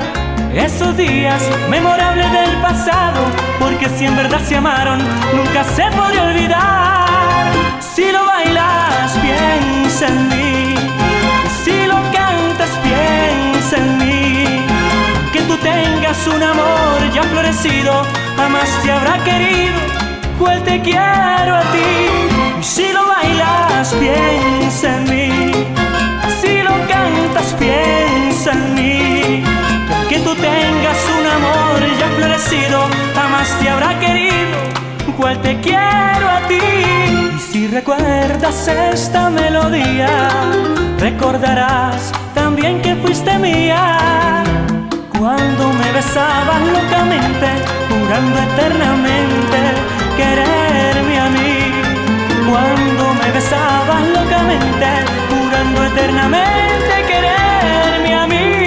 esos días memorables del pasado, porque si en verdad se amaron, nunca se puede olvidar. Si lo bailas, piensa en mí, si lo cantas, piensa en mí, que tú tengas un amor ya florecido jamás te habrá querido, cual te quiero a ti. Y si lo bailas, piensa en mí. Si lo cantas, piensa en mí. Que tú tengas un amor ya florecido, jamás te habrá querido, cual te quiero a ti. Y si recuerdas esta melodía, recordarás también que fuiste mía cuando me besabas locamente, jurando eternamente quererme a mí. Cuando me besabas locamente, jurando eternamente quererme a mí.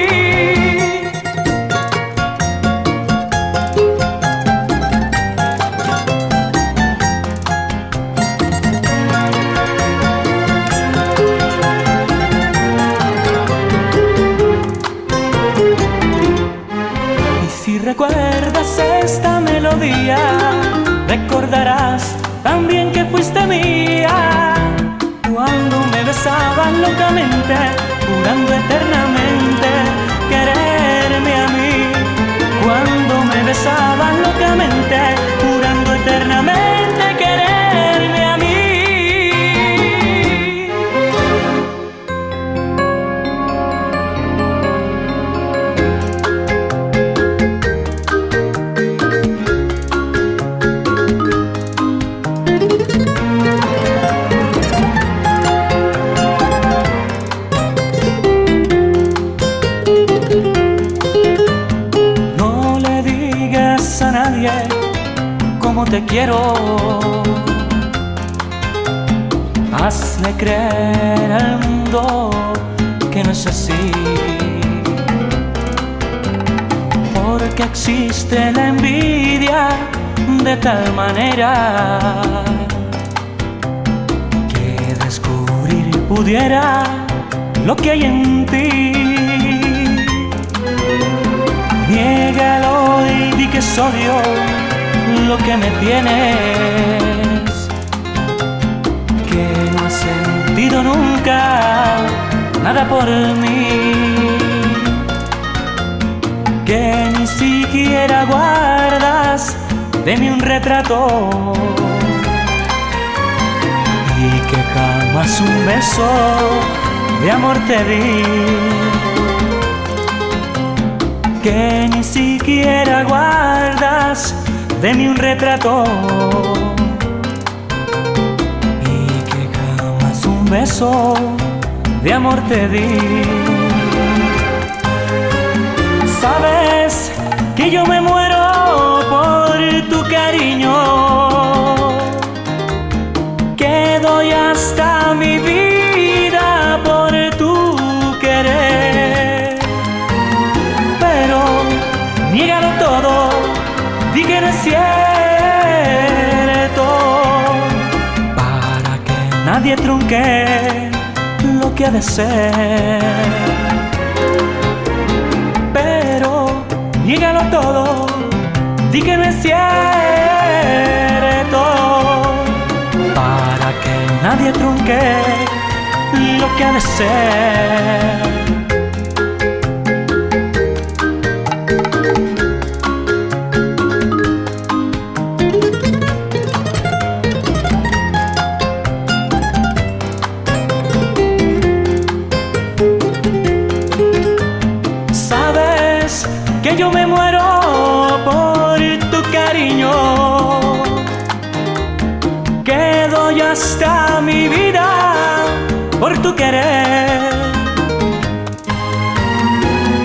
Te quiero. Hazle creer al mundo que no es así. que existe la envidia de tal manera que descubrir pudiera lo que hay en ti. Niégalo y di que soy yo lo que me tienes, que no has sentido nunca nada por mí que ni siquiera guardas de mí un retrato y que jamás un beso de amor te di que ni siquiera guardas de mí un retrato. Y que jamás un beso de amor te di. Sabes que yo me muero por tu cariño, nadie trunque lo que ha de ser. Niégalo todo, di que no es cierto, para que nadie trunque lo que ha de ser. Querer.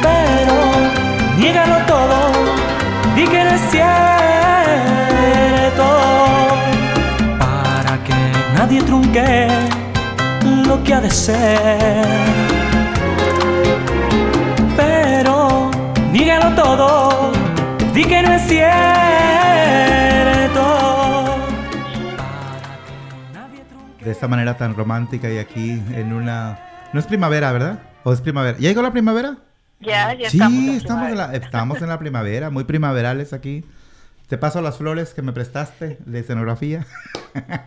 Pero niégalo todo, di que no es cierto. Para que nadie trunque lo que ha de ser. De esta manera tan romántica y aquí en una... No es primavera, ¿verdad? ¿O es primavera? ¿Ya llegó la primavera? Ya, ya sí, estamos. en estamos, en la, estamos en la primavera, muy primaverales aquí. Te paso las flores que me prestaste de escenografía.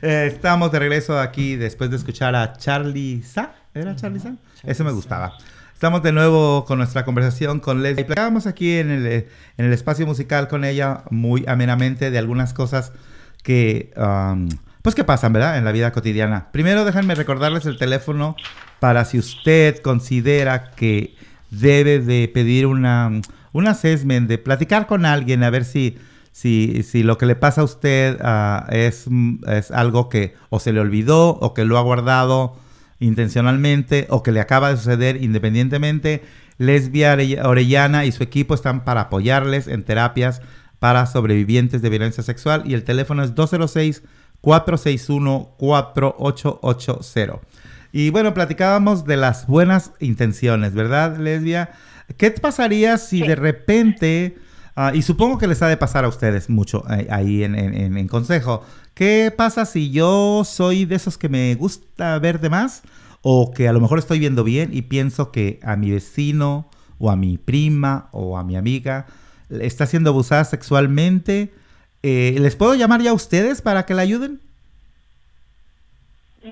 Eh, estamos de regreso aquí después de escuchar a Charlie Sa. ¿Era Charlie Sa? Eso me gustaba. Estamos de nuevo con nuestra conversación con Leslie. Platicábamos aquí en el, en el espacio musical con ella muy amenamente de algunas cosas que, um, pues que pasan, ¿verdad? En la vida cotidiana. Primero déjenme recordarles el teléfono para si usted considera que debe de pedir una, un assessment, de platicar con alguien a ver si, si, si lo que le pasa a usted ah, es, es algo que o se le olvidó o que lo ha guardado intencionalmente o que le acaba de suceder independientemente. Lesbia Orellana y su equipo están para apoyarles en terapias para sobrevivientes de violencia sexual y el teléfono es 206-461-4880. Y bueno, platicábamos de las buenas intenciones, ¿verdad, Lesbia? ¿Qué pasaría si de repente, ah, y supongo que les ha de pasar a ustedes mucho eh, ahí en, en- en- en consejo, ¿qué pasa si yo soy de esos que me gusta ver de más? O que a lo mejor estoy viendo bien y pienso que a mi vecino o a mi prima o a mi amiga está siendo abusada sexualmente. Eh, ¿Les puedo llamar ya a ustedes para que la ayuden?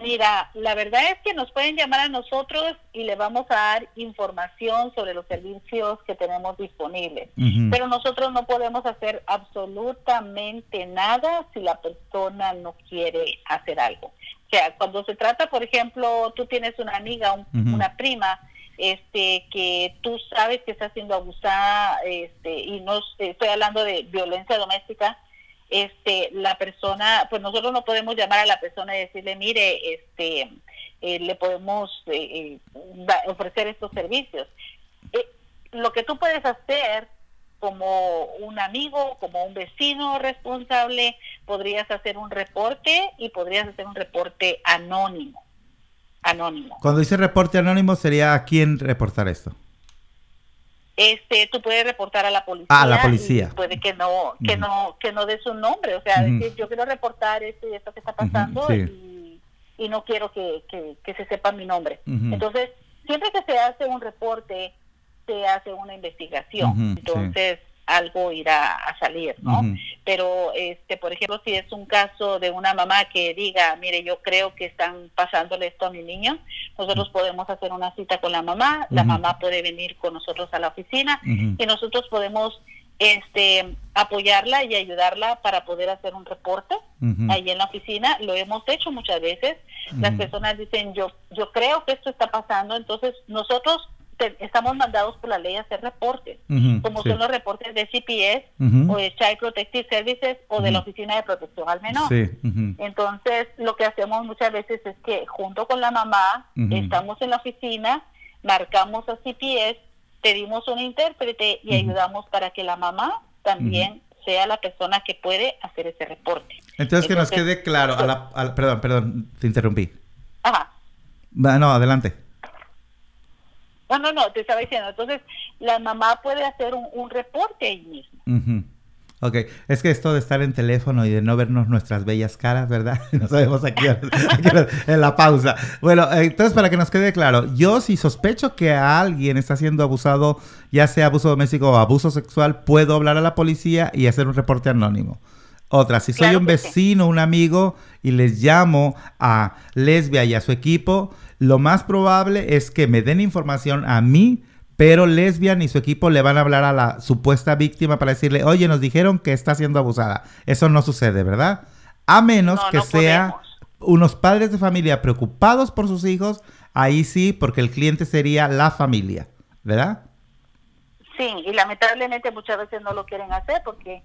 Mira, la verdad es que nos pueden llamar a nosotros y le vamos a dar información sobre los servicios que tenemos disponibles. Pero nosotros no podemos hacer absolutamente nada si la persona no quiere hacer algo. O sea, cuando se trata, por ejemplo, tú tienes una amiga, un- una prima, este, que tú sabes que está siendo abusada, este, y no estoy hablando de violencia doméstica, este, la persona, pues nosotros no podemos llamar a la persona y decirle, mire, este, eh, le podemos eh, eh, ofrecer estos servicios. Lo que tú puedes hacer como un amigo, como un vecino responsable, podrías hacer un reporte y podrías hacer un reporte anónimo. Anónimo. Cuando dice reporte anónimo, sería a quién reportar esto. Este tú puedes reportar a la policía Ah, la policía. puede que no que Ujú. no que no dé su nombre o sea decir yo quiero reportar esto y esto que está pasando sí. y, y no quiero que, que, que se sepa mi nombre entonces siempre que se hace un reporte se hace una investigación sí. Algo irá a salir no pero este por ejemplo si es un caso de una mamá que diga mire yo creo que están pasándole esto a mi niño nosotros podemos hacer una cita con la mamá la mamá puede venir con nosotros a la oficina y nosotros podemos este apoyarla y ayudarla para poder hacer un reporte ahí en la oficina. Lo hemos hecho muchas veces. Las personas dicen yo yo creo que esto está pasando entonces nosotros te- estamos mandados por la ley a hacer reportes como sí. son los reportes de CPS o de Child Protective Services o de la. Oficina de Protección al Menor. Sí. Entonces, lo que hacemos muchas veces es que junto con la mamá estamos en la oficina, marcamos a CPS, pedimos un intérprete y ayudamos para que la mamá también sea la persona que puede hacer ese reporte. Entonces, que nos quede claro, a la- a la- perdón, perdón, te interrumpí. Ajá. No, adelante. No, no, no, te estaba diciendo. Entonces, la mamá puede hacer un, reporte ahí mismo. Ujú. Ok, es que esto de estar en teléfono y de no vernos nuestras bellas caras, ¿verdad? No sabemos aquí, aquí en la pausa. Bueno, eh, entonces para que nos quede claro, yo si sospecho que a alguien está siendo abusado, ya sea abuso doméstico o abuso sexual, puedo hablar a la policía y hacer un reporte anónimo. Otra, si soy Claro un sí. vecino, un amigo y les llamo a Lesbia y a su equipo, lo más probable es que me den información a mí, pero Lesbian y su equipo le van a hablar a la supuesta víctima para decirle, oye, nos dijeron que está siendo abusada. Eso no sucede, ¿verdad? A menos No, que no sea podemos. unos padres de familia preocupados por sus hijos, ahí sí, porque el cliente sería la familia, ¿verdad? Sí, y lamentablemente muchas veces no lo quieren hacer porque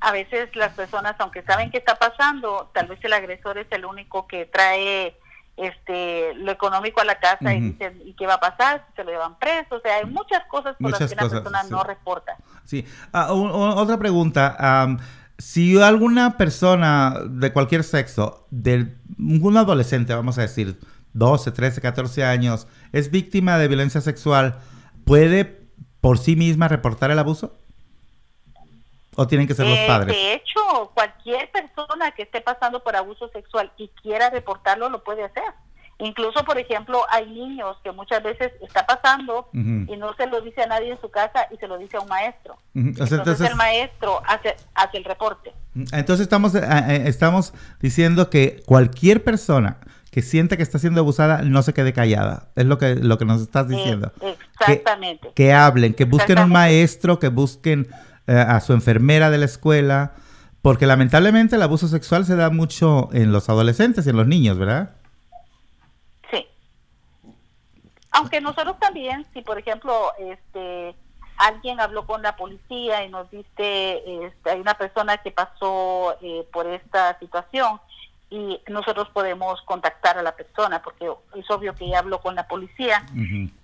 a veces las personas, aunque saben qué está pasando, tal vez el agresor es el único que trae este lo económico a la casa y dicen, ¿y qué va a pasar? Se lo llevan preso. O sea, hay muchas cosas por Muchas las que una cosas, persona sí. no reporta. Sí. Ah, un- un- otra pregunta. am, si alguna persona de cualquier sexo, de un adolescente, vamos a decir, 12, 13, 14 años, es víctima de violencia sexual, ¿puede por sí misma reportar el abuso? ¿O tienen que ser los Eh, padres? De hecho, cualquier persona que esté pasando por abuso sexual y quiera reportarlo, lo puede hacer. Incluso, por ejemplo, hay niños que muchas veces está pasando Ujú. y no se lo dice a nadie en su casa y se lo dice a un maestro. O sea, Entonces, entonces, el maestro hace, hace el reporte. entonces estamos, eh, eh, estamos diciendo que cualquier persona que sienta que está siendo abusada no se quede callada. Es lo que, lo que nos estás diciendo. Eh, exactamente. que hablen, que busquen un maestro, que busquen eh, a su enfermera de la escuela, porque lamentablemente el abuso sexual se da mucho en los adolescentes y en los niños, ¿verdad? Sí. Aunque nosotros también, si por ejemplo, este alguien habló con la policía y nos dice, este, hay una persona que pasó eh, por esta situación y nosotros podemos contactar a la persona porque es obvio que ya habló con la policía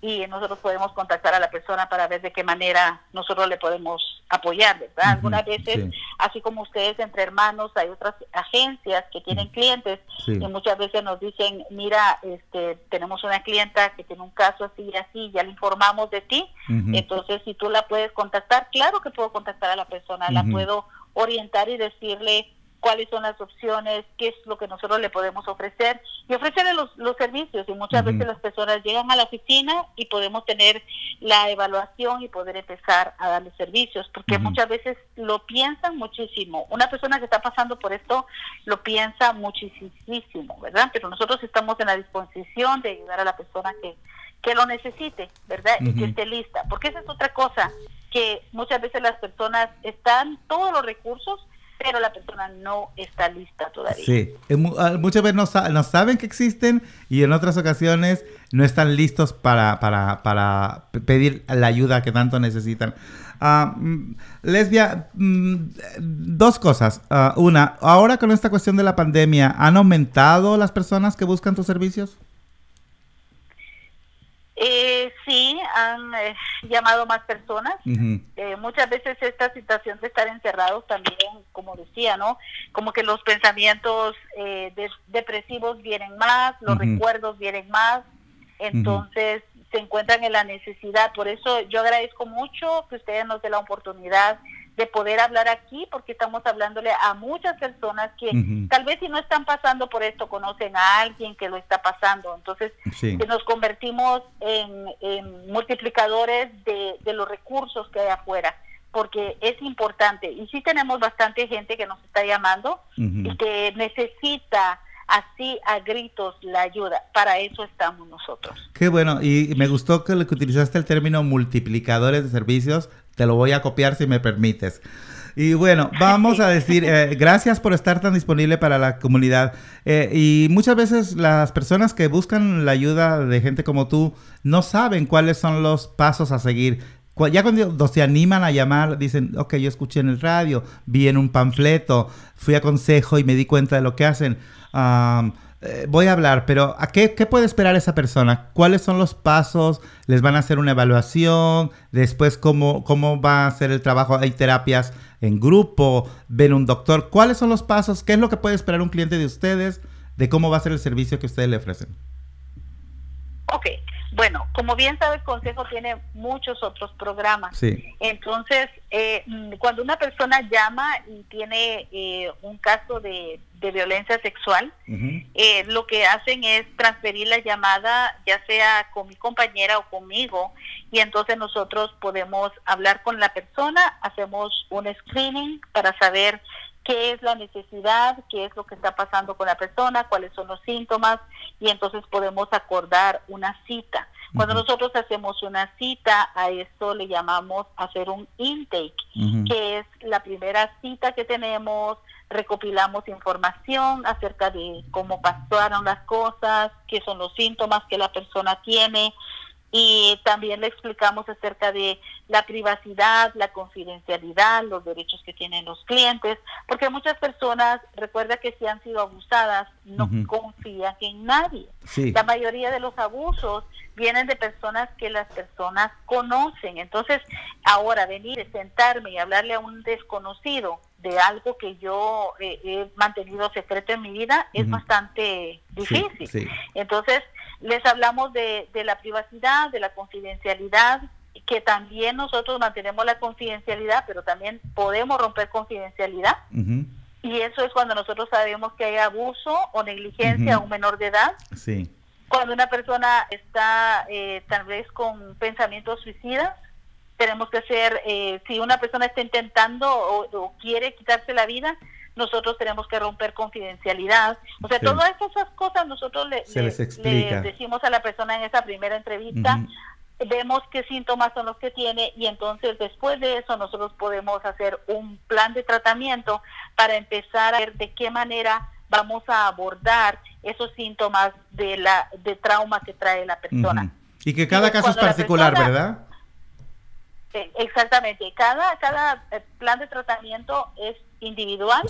y nosotros podemos contactar a la persona para ver de qué manera nosotros le podemos apoyar, Algunas veces, sí. así como ustedes entre hermanos, hay otras agencias que tienen clientes Sí. y muchas veces nos dicen, mira, este, tenemos una clienta que tiene un caso así y así, ya le informamos de ti, entonces si tú la puedes contactar, claro que puedo contactar a la persona, la puedo orientar y decirle cuáles son las opciones, qué es lo que nosotros le podemos ofrecer y ofrecerle los, los servicios. Y muchas veces las personas llegan a la oficina y podemos tener la evaluación y poder empezar a darle servicios, porque muchas veces lo piensan muchísimo. Una persona que está pasando por esto lo piensa muchísimo, ¿verdad? Pero nosotros estamos en la disposición de ayudar a la persona que, que lo necesite, ¿verdad? Y que esté lista. Porque esa es otra cosa, que muchas veces las personas están todos los recursos, pero la persona no está lista todavía. Sí, ah, muchas veces no, sa- no saben que existen y en otras ocasiones no están listos para, para, para pe- pedir la ayuda que tanto necesitan. Ah, mm, lesbia, mm, dos cosas. Ah, una, ahora con esta cuestión de la pandemia, ¿han aumentado las personas que buscan tus servicios? Eh, sí, han eh, llamado más personas. Eh, muchas veces esta situación de estar encerrados también, como decía, ¿no? Como que los pensamientos eh, de- depresivos vienen más, los recuerdos vienen más. Entonces, se encuentran en la necesidad. Por eso yo agradezco mucho que ustedes nos den la oportunidad de poder hablar aquí, porque estamos hablándole a muchas personas que tal vez si no están pasando por esto, conocen a alguien que lo está pasando. Entonces, nos convertimos en, multiplicadores de, de los recursos que hay afuera porque es importante. Y sí tenemos bastante gente que nos está llamando y que necesita así a gritos la ayuda. Para eso estamos nosotros. Qué bueno, y me gustó que, que utilizaste el término multiplicadores de servicios. Te lo voy a copiar si me permites. Y bueno, vamos a decir, eh, gracias por estar tan disponible para la comunidad. Eh, y muchas veces las personas que buscan la ayuda de gente como tú no saben cuáles son los pasos a seguir. Ya cuando se animan a llamar, dicen, ok, yo escuché en el radio, vi en un panfleto, fui a consejo y me di cuenta de lo que hacen. Eh, voy a hablar, pero ¿a qué, puede esperar esa persona? ¿Cuáles son los pasos? ¿Les van a hacer una evaluación? Después, ¿cómo, cómo va a ser el trabajo? ¿Hay terapias en grupo? ¿Ven un doctor? ¿Cuáles son los pasos? ¿Qué es lo que puede esperar un cliente de ustedes? ¿De cómo va a ser el servicio que ustedes le ofrecen? Ok, bueno, como bien sabe, el Consejo tiene muchos otros programas. Sí. Entonces, eh, cuando una persona llama y tiene eh, un caso de, violencia sexual, eh, lo que hacen es transferir la llamada, ya sea con mi compañera o conmigo, y entonces nosotros podemos hablar con la persona, hacemos un screening para saber qué es la necesidad, qué es lo que está pasando con la persona, cuáles son los síntomas y entonces podemos acordar una cita. Cuando nosotros hacemos una cita, a eso le llamamos hacer un intake, que es la primera cita que tenemos, recopilamos información acerca de cómo pasaron las cosas, qué son los síntomas que la persona tiene, y también le explicamos acerca de la privacidad, la confidencialidad, los derechos que tienen los clientes, porque muchas personas, recuerda que si han sido abusadas, no confían en nadie. La mayoría de los abusos vienen de personas que las personas conocen. Entonces, ahora venir, sentarme y hablarle a un desconocido de algo que yo eh, he mantenido secreto en mi vida es bastante difícil. Entonces, les hablamos de, la privacidad, de la confidencialidad, que también nosotros mantenemos la confidencialidad, pero también podemos romper confidencialidad. Y eso es cuando nosotros sabemos que hay abuso o negligencia a un menor de edad. Sí. Cuando una persona está eh, tal vez con pensamientos suicidas, tenemos que hacer, eh, si una persona está intentando o, quiere quitarse la vida, nosotros tenemos que romper confidencialidad. O sea, todas esas cosas nosotros le, decimos a la persona en esa primera entrevista. Vemos qué síntomas son los que tiene y entonces después de eso nosotros podemos hacer un plan de tratamiento para empezar a ver de qué manera vamos a abordar esos síntomas de la de trauma que trae la persona. Y que cada caso es particular, ¿verdad? Exactamente, cada, cada eh, plan de tratamiento es individual.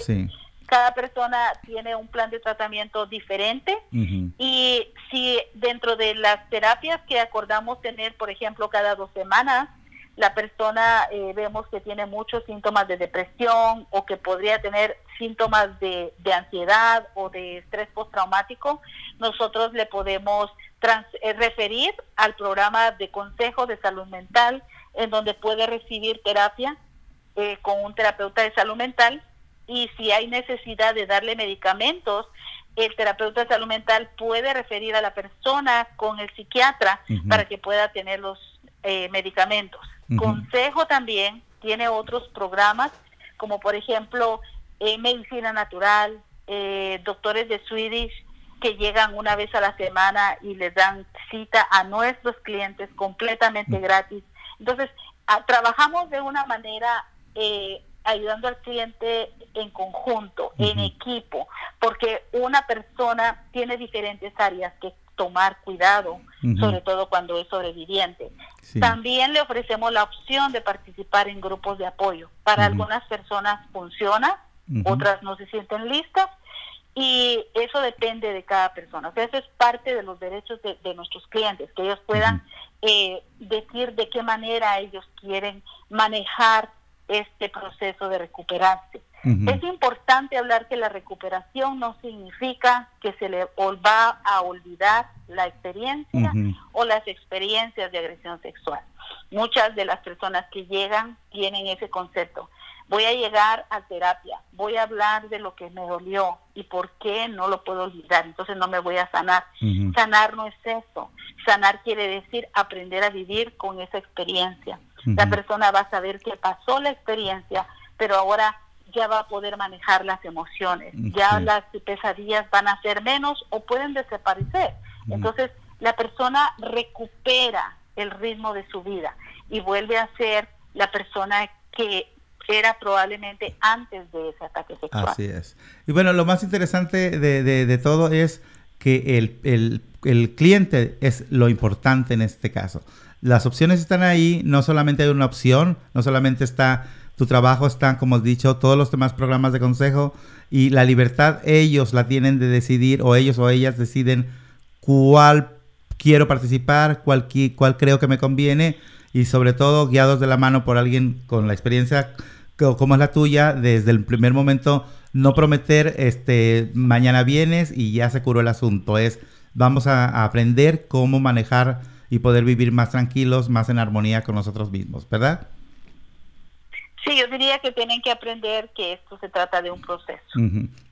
Cada persona tiene un plan de tratamiento diferente. Y si dentro de las terapias que acordamos tener, por ejemplo, cada dos semanas, la persona eh, vemos que tiene muchos síntomas de depresión o que podría tener síntomas de, ansiedad o de estrés postraumático, nosotros le podemos eh, referir al programa de consejo de salud mental en donde puede recibir terapia eh, con un terapeuta de salud mental. Y si hay necesidad de darle medicamentos, el terapeuta de salud mental puede referir a la persona con el psiquiatra para que pueda tener los eh, medicamentos. Consejo también tiene otros programas, como por ejemplo eh, medicina natural, doctores de Swedish que llegan una vez a la semana y les dan cita a nuestros clientes completamente gratis entonces, trabajamos de una manera eh, ayudando al cliente en conjunto, en equipo, porque una persona tiene diferentes áreas que tomar cuidado, sobre todo cuando es sobreviviente. También le ofrecemos la opción de participar en grupos de apoyo. Para algunas personas funciona, otras no se sienten listas, y eso depende de cada persona. O sea, eso es parte de los derechos de, nuestros clientes, que ellos puedan eh, decir de qué manera ellos quieren manejar este proceso de recuperarse. Es importante hablar que la recuperación no significa que se le va a olvidar la experiencia o las experiencias de agresión sexual. Muchas de las personas que llegan tienen ese concepto. Voy a llegar a terapia, voy a hablar de lo que me dolió y por qué no lo puedo olvidar, entonces no me voy a sanar. Sanar no es eso. Sanar quiere decir aprender a vivir con esa experiencia. La persona va a saber que pasó la experiencia, pero ahora ya va a poder manejar las emociones, ya las pesadillas van a ser menos o pueden desaparecer. Entonces, la persona recupera el ritmo de su vida y vuelve a ser la persona que era probablemente antes de ese ataque sexual. Así es. Y bueno, lo más interesante de, de, todo es que el, el, el, cliente es lo importante en este caso. Las opciones están ahí, no solamente hay una opción, no solamente está tu trabajo, están, como has dicho, todos los demás programas de consejo y la libertad ellos la tienen de decidir o ellos o ellas deciden cuál quiero participar, cuál, cuál creo que me conviene y sobre todo guiados de la mano por alguien con la experiencia como es la tuya, desde el primer momento no prometer, este, mañana vienes y ya se curó el asunto. Es, vamos a, aprender cómo manejar y poder vivir más tranquilos, más en armonía con nosotros mismos, ¿verdad? Sí, yo diría que tienen que aprender que esto se trata de un proceso.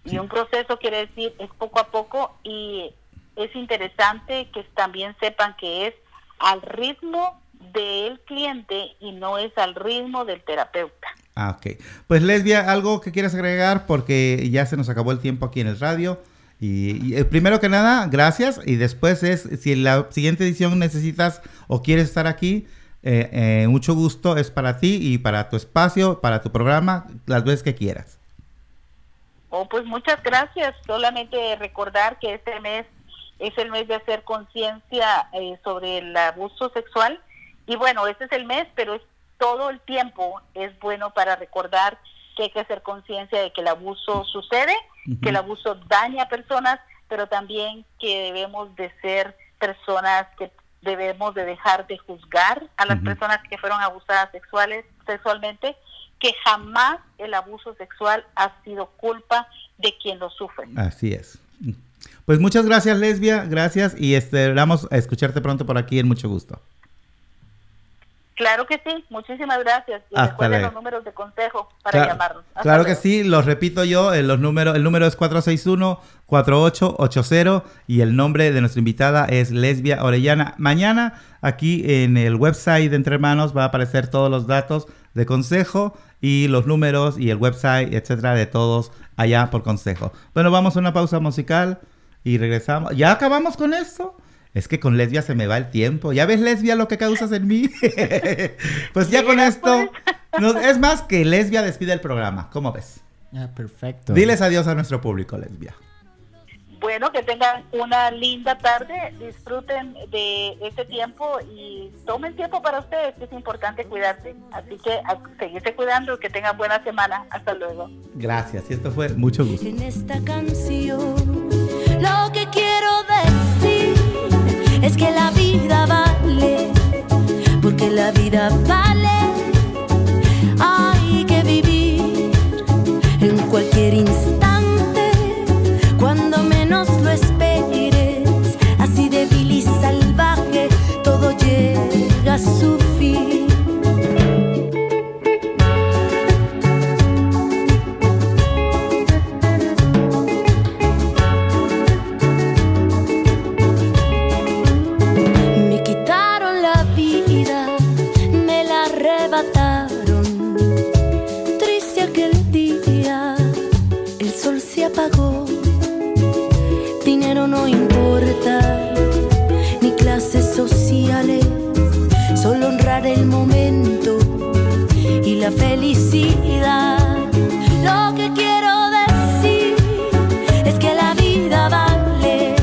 Y un proceso quiere decir es poco a poco y es interesante que también sepan que es al ritmo del cliente y no es al ritmo del terapeuta. Ah, ok. Pues Lesbia, algo que quieras agregar porque ya se nos acabó el tiempo aquí en el radio. Y, eh, primero que nada, gracias. Y después es, si en la siguiente edición necesitas o quieres estar aquí, eh, eh, mucho gusto es para ti y para tu espacio, para tu programa, las veces que quieras. Oh, pues muchas gracias. Solamente recordar que este mes es el mes de hacer conciencia sobre el abuso sexual. Y bueno, este es el mes, pero es todo el tiempo es bueno para recordar que hay que hacer conciencia de que el abuso sucede, que el abuso daña a personas, pero también que debemos de ser personas que debemos de dejar de juzgar a las personas que fueron abusadas sexuales, sexualmente, que jamás el abuso sexual ha sido culpa de quien lo sufre. Así es. Pues muchas gracias, Lesbia, gracias y esperamos escucharte pronto por aquí en mucho gusto. Claro que sí, muchísimas gracias. Y recuerden los números de consejo para llamarnos. claro que sí, los repito yo, eh, los números, el número es 461-4880 y el nombre de nuestra invitada es Lesbia Orellana. Mañana aquí en el website de Entre Hermanos va a aparecer todos los datos de consejo y los números y el website, etcétera, de todos allá por consejo. Bueno, vamos a una pausa musical y regresamos. ¿Ya acabamos con esto? Es que con lesbia se me va el tiempo. ¿Ya ves lesbia lo que causas en mí? pues ya con esto. es más que lesbia despide el programa. ¿Cómo ves? Ah, perfecto. Diles adiós a nuestro público, lesbia. Bueno, que tengan una linda tarde, disfruten de este tiempo y tomen tiempo para ustedes, que es importante cuidarse. Así que a seguirse cuidando, que tengan buena semana. Hasta luego. Gracias, y esto fue mucho gusto. En esta canción, lo que quiero decir es que la vida vale, porque la vida vale. Hay que vivir en cualquier instante, cuando menos lo esperes, así débil y salvaje, todo llega a su el momento y la felicidad. Lo que quiero decir es que la vida vale,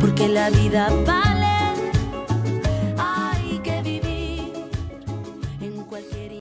porque la vida vale.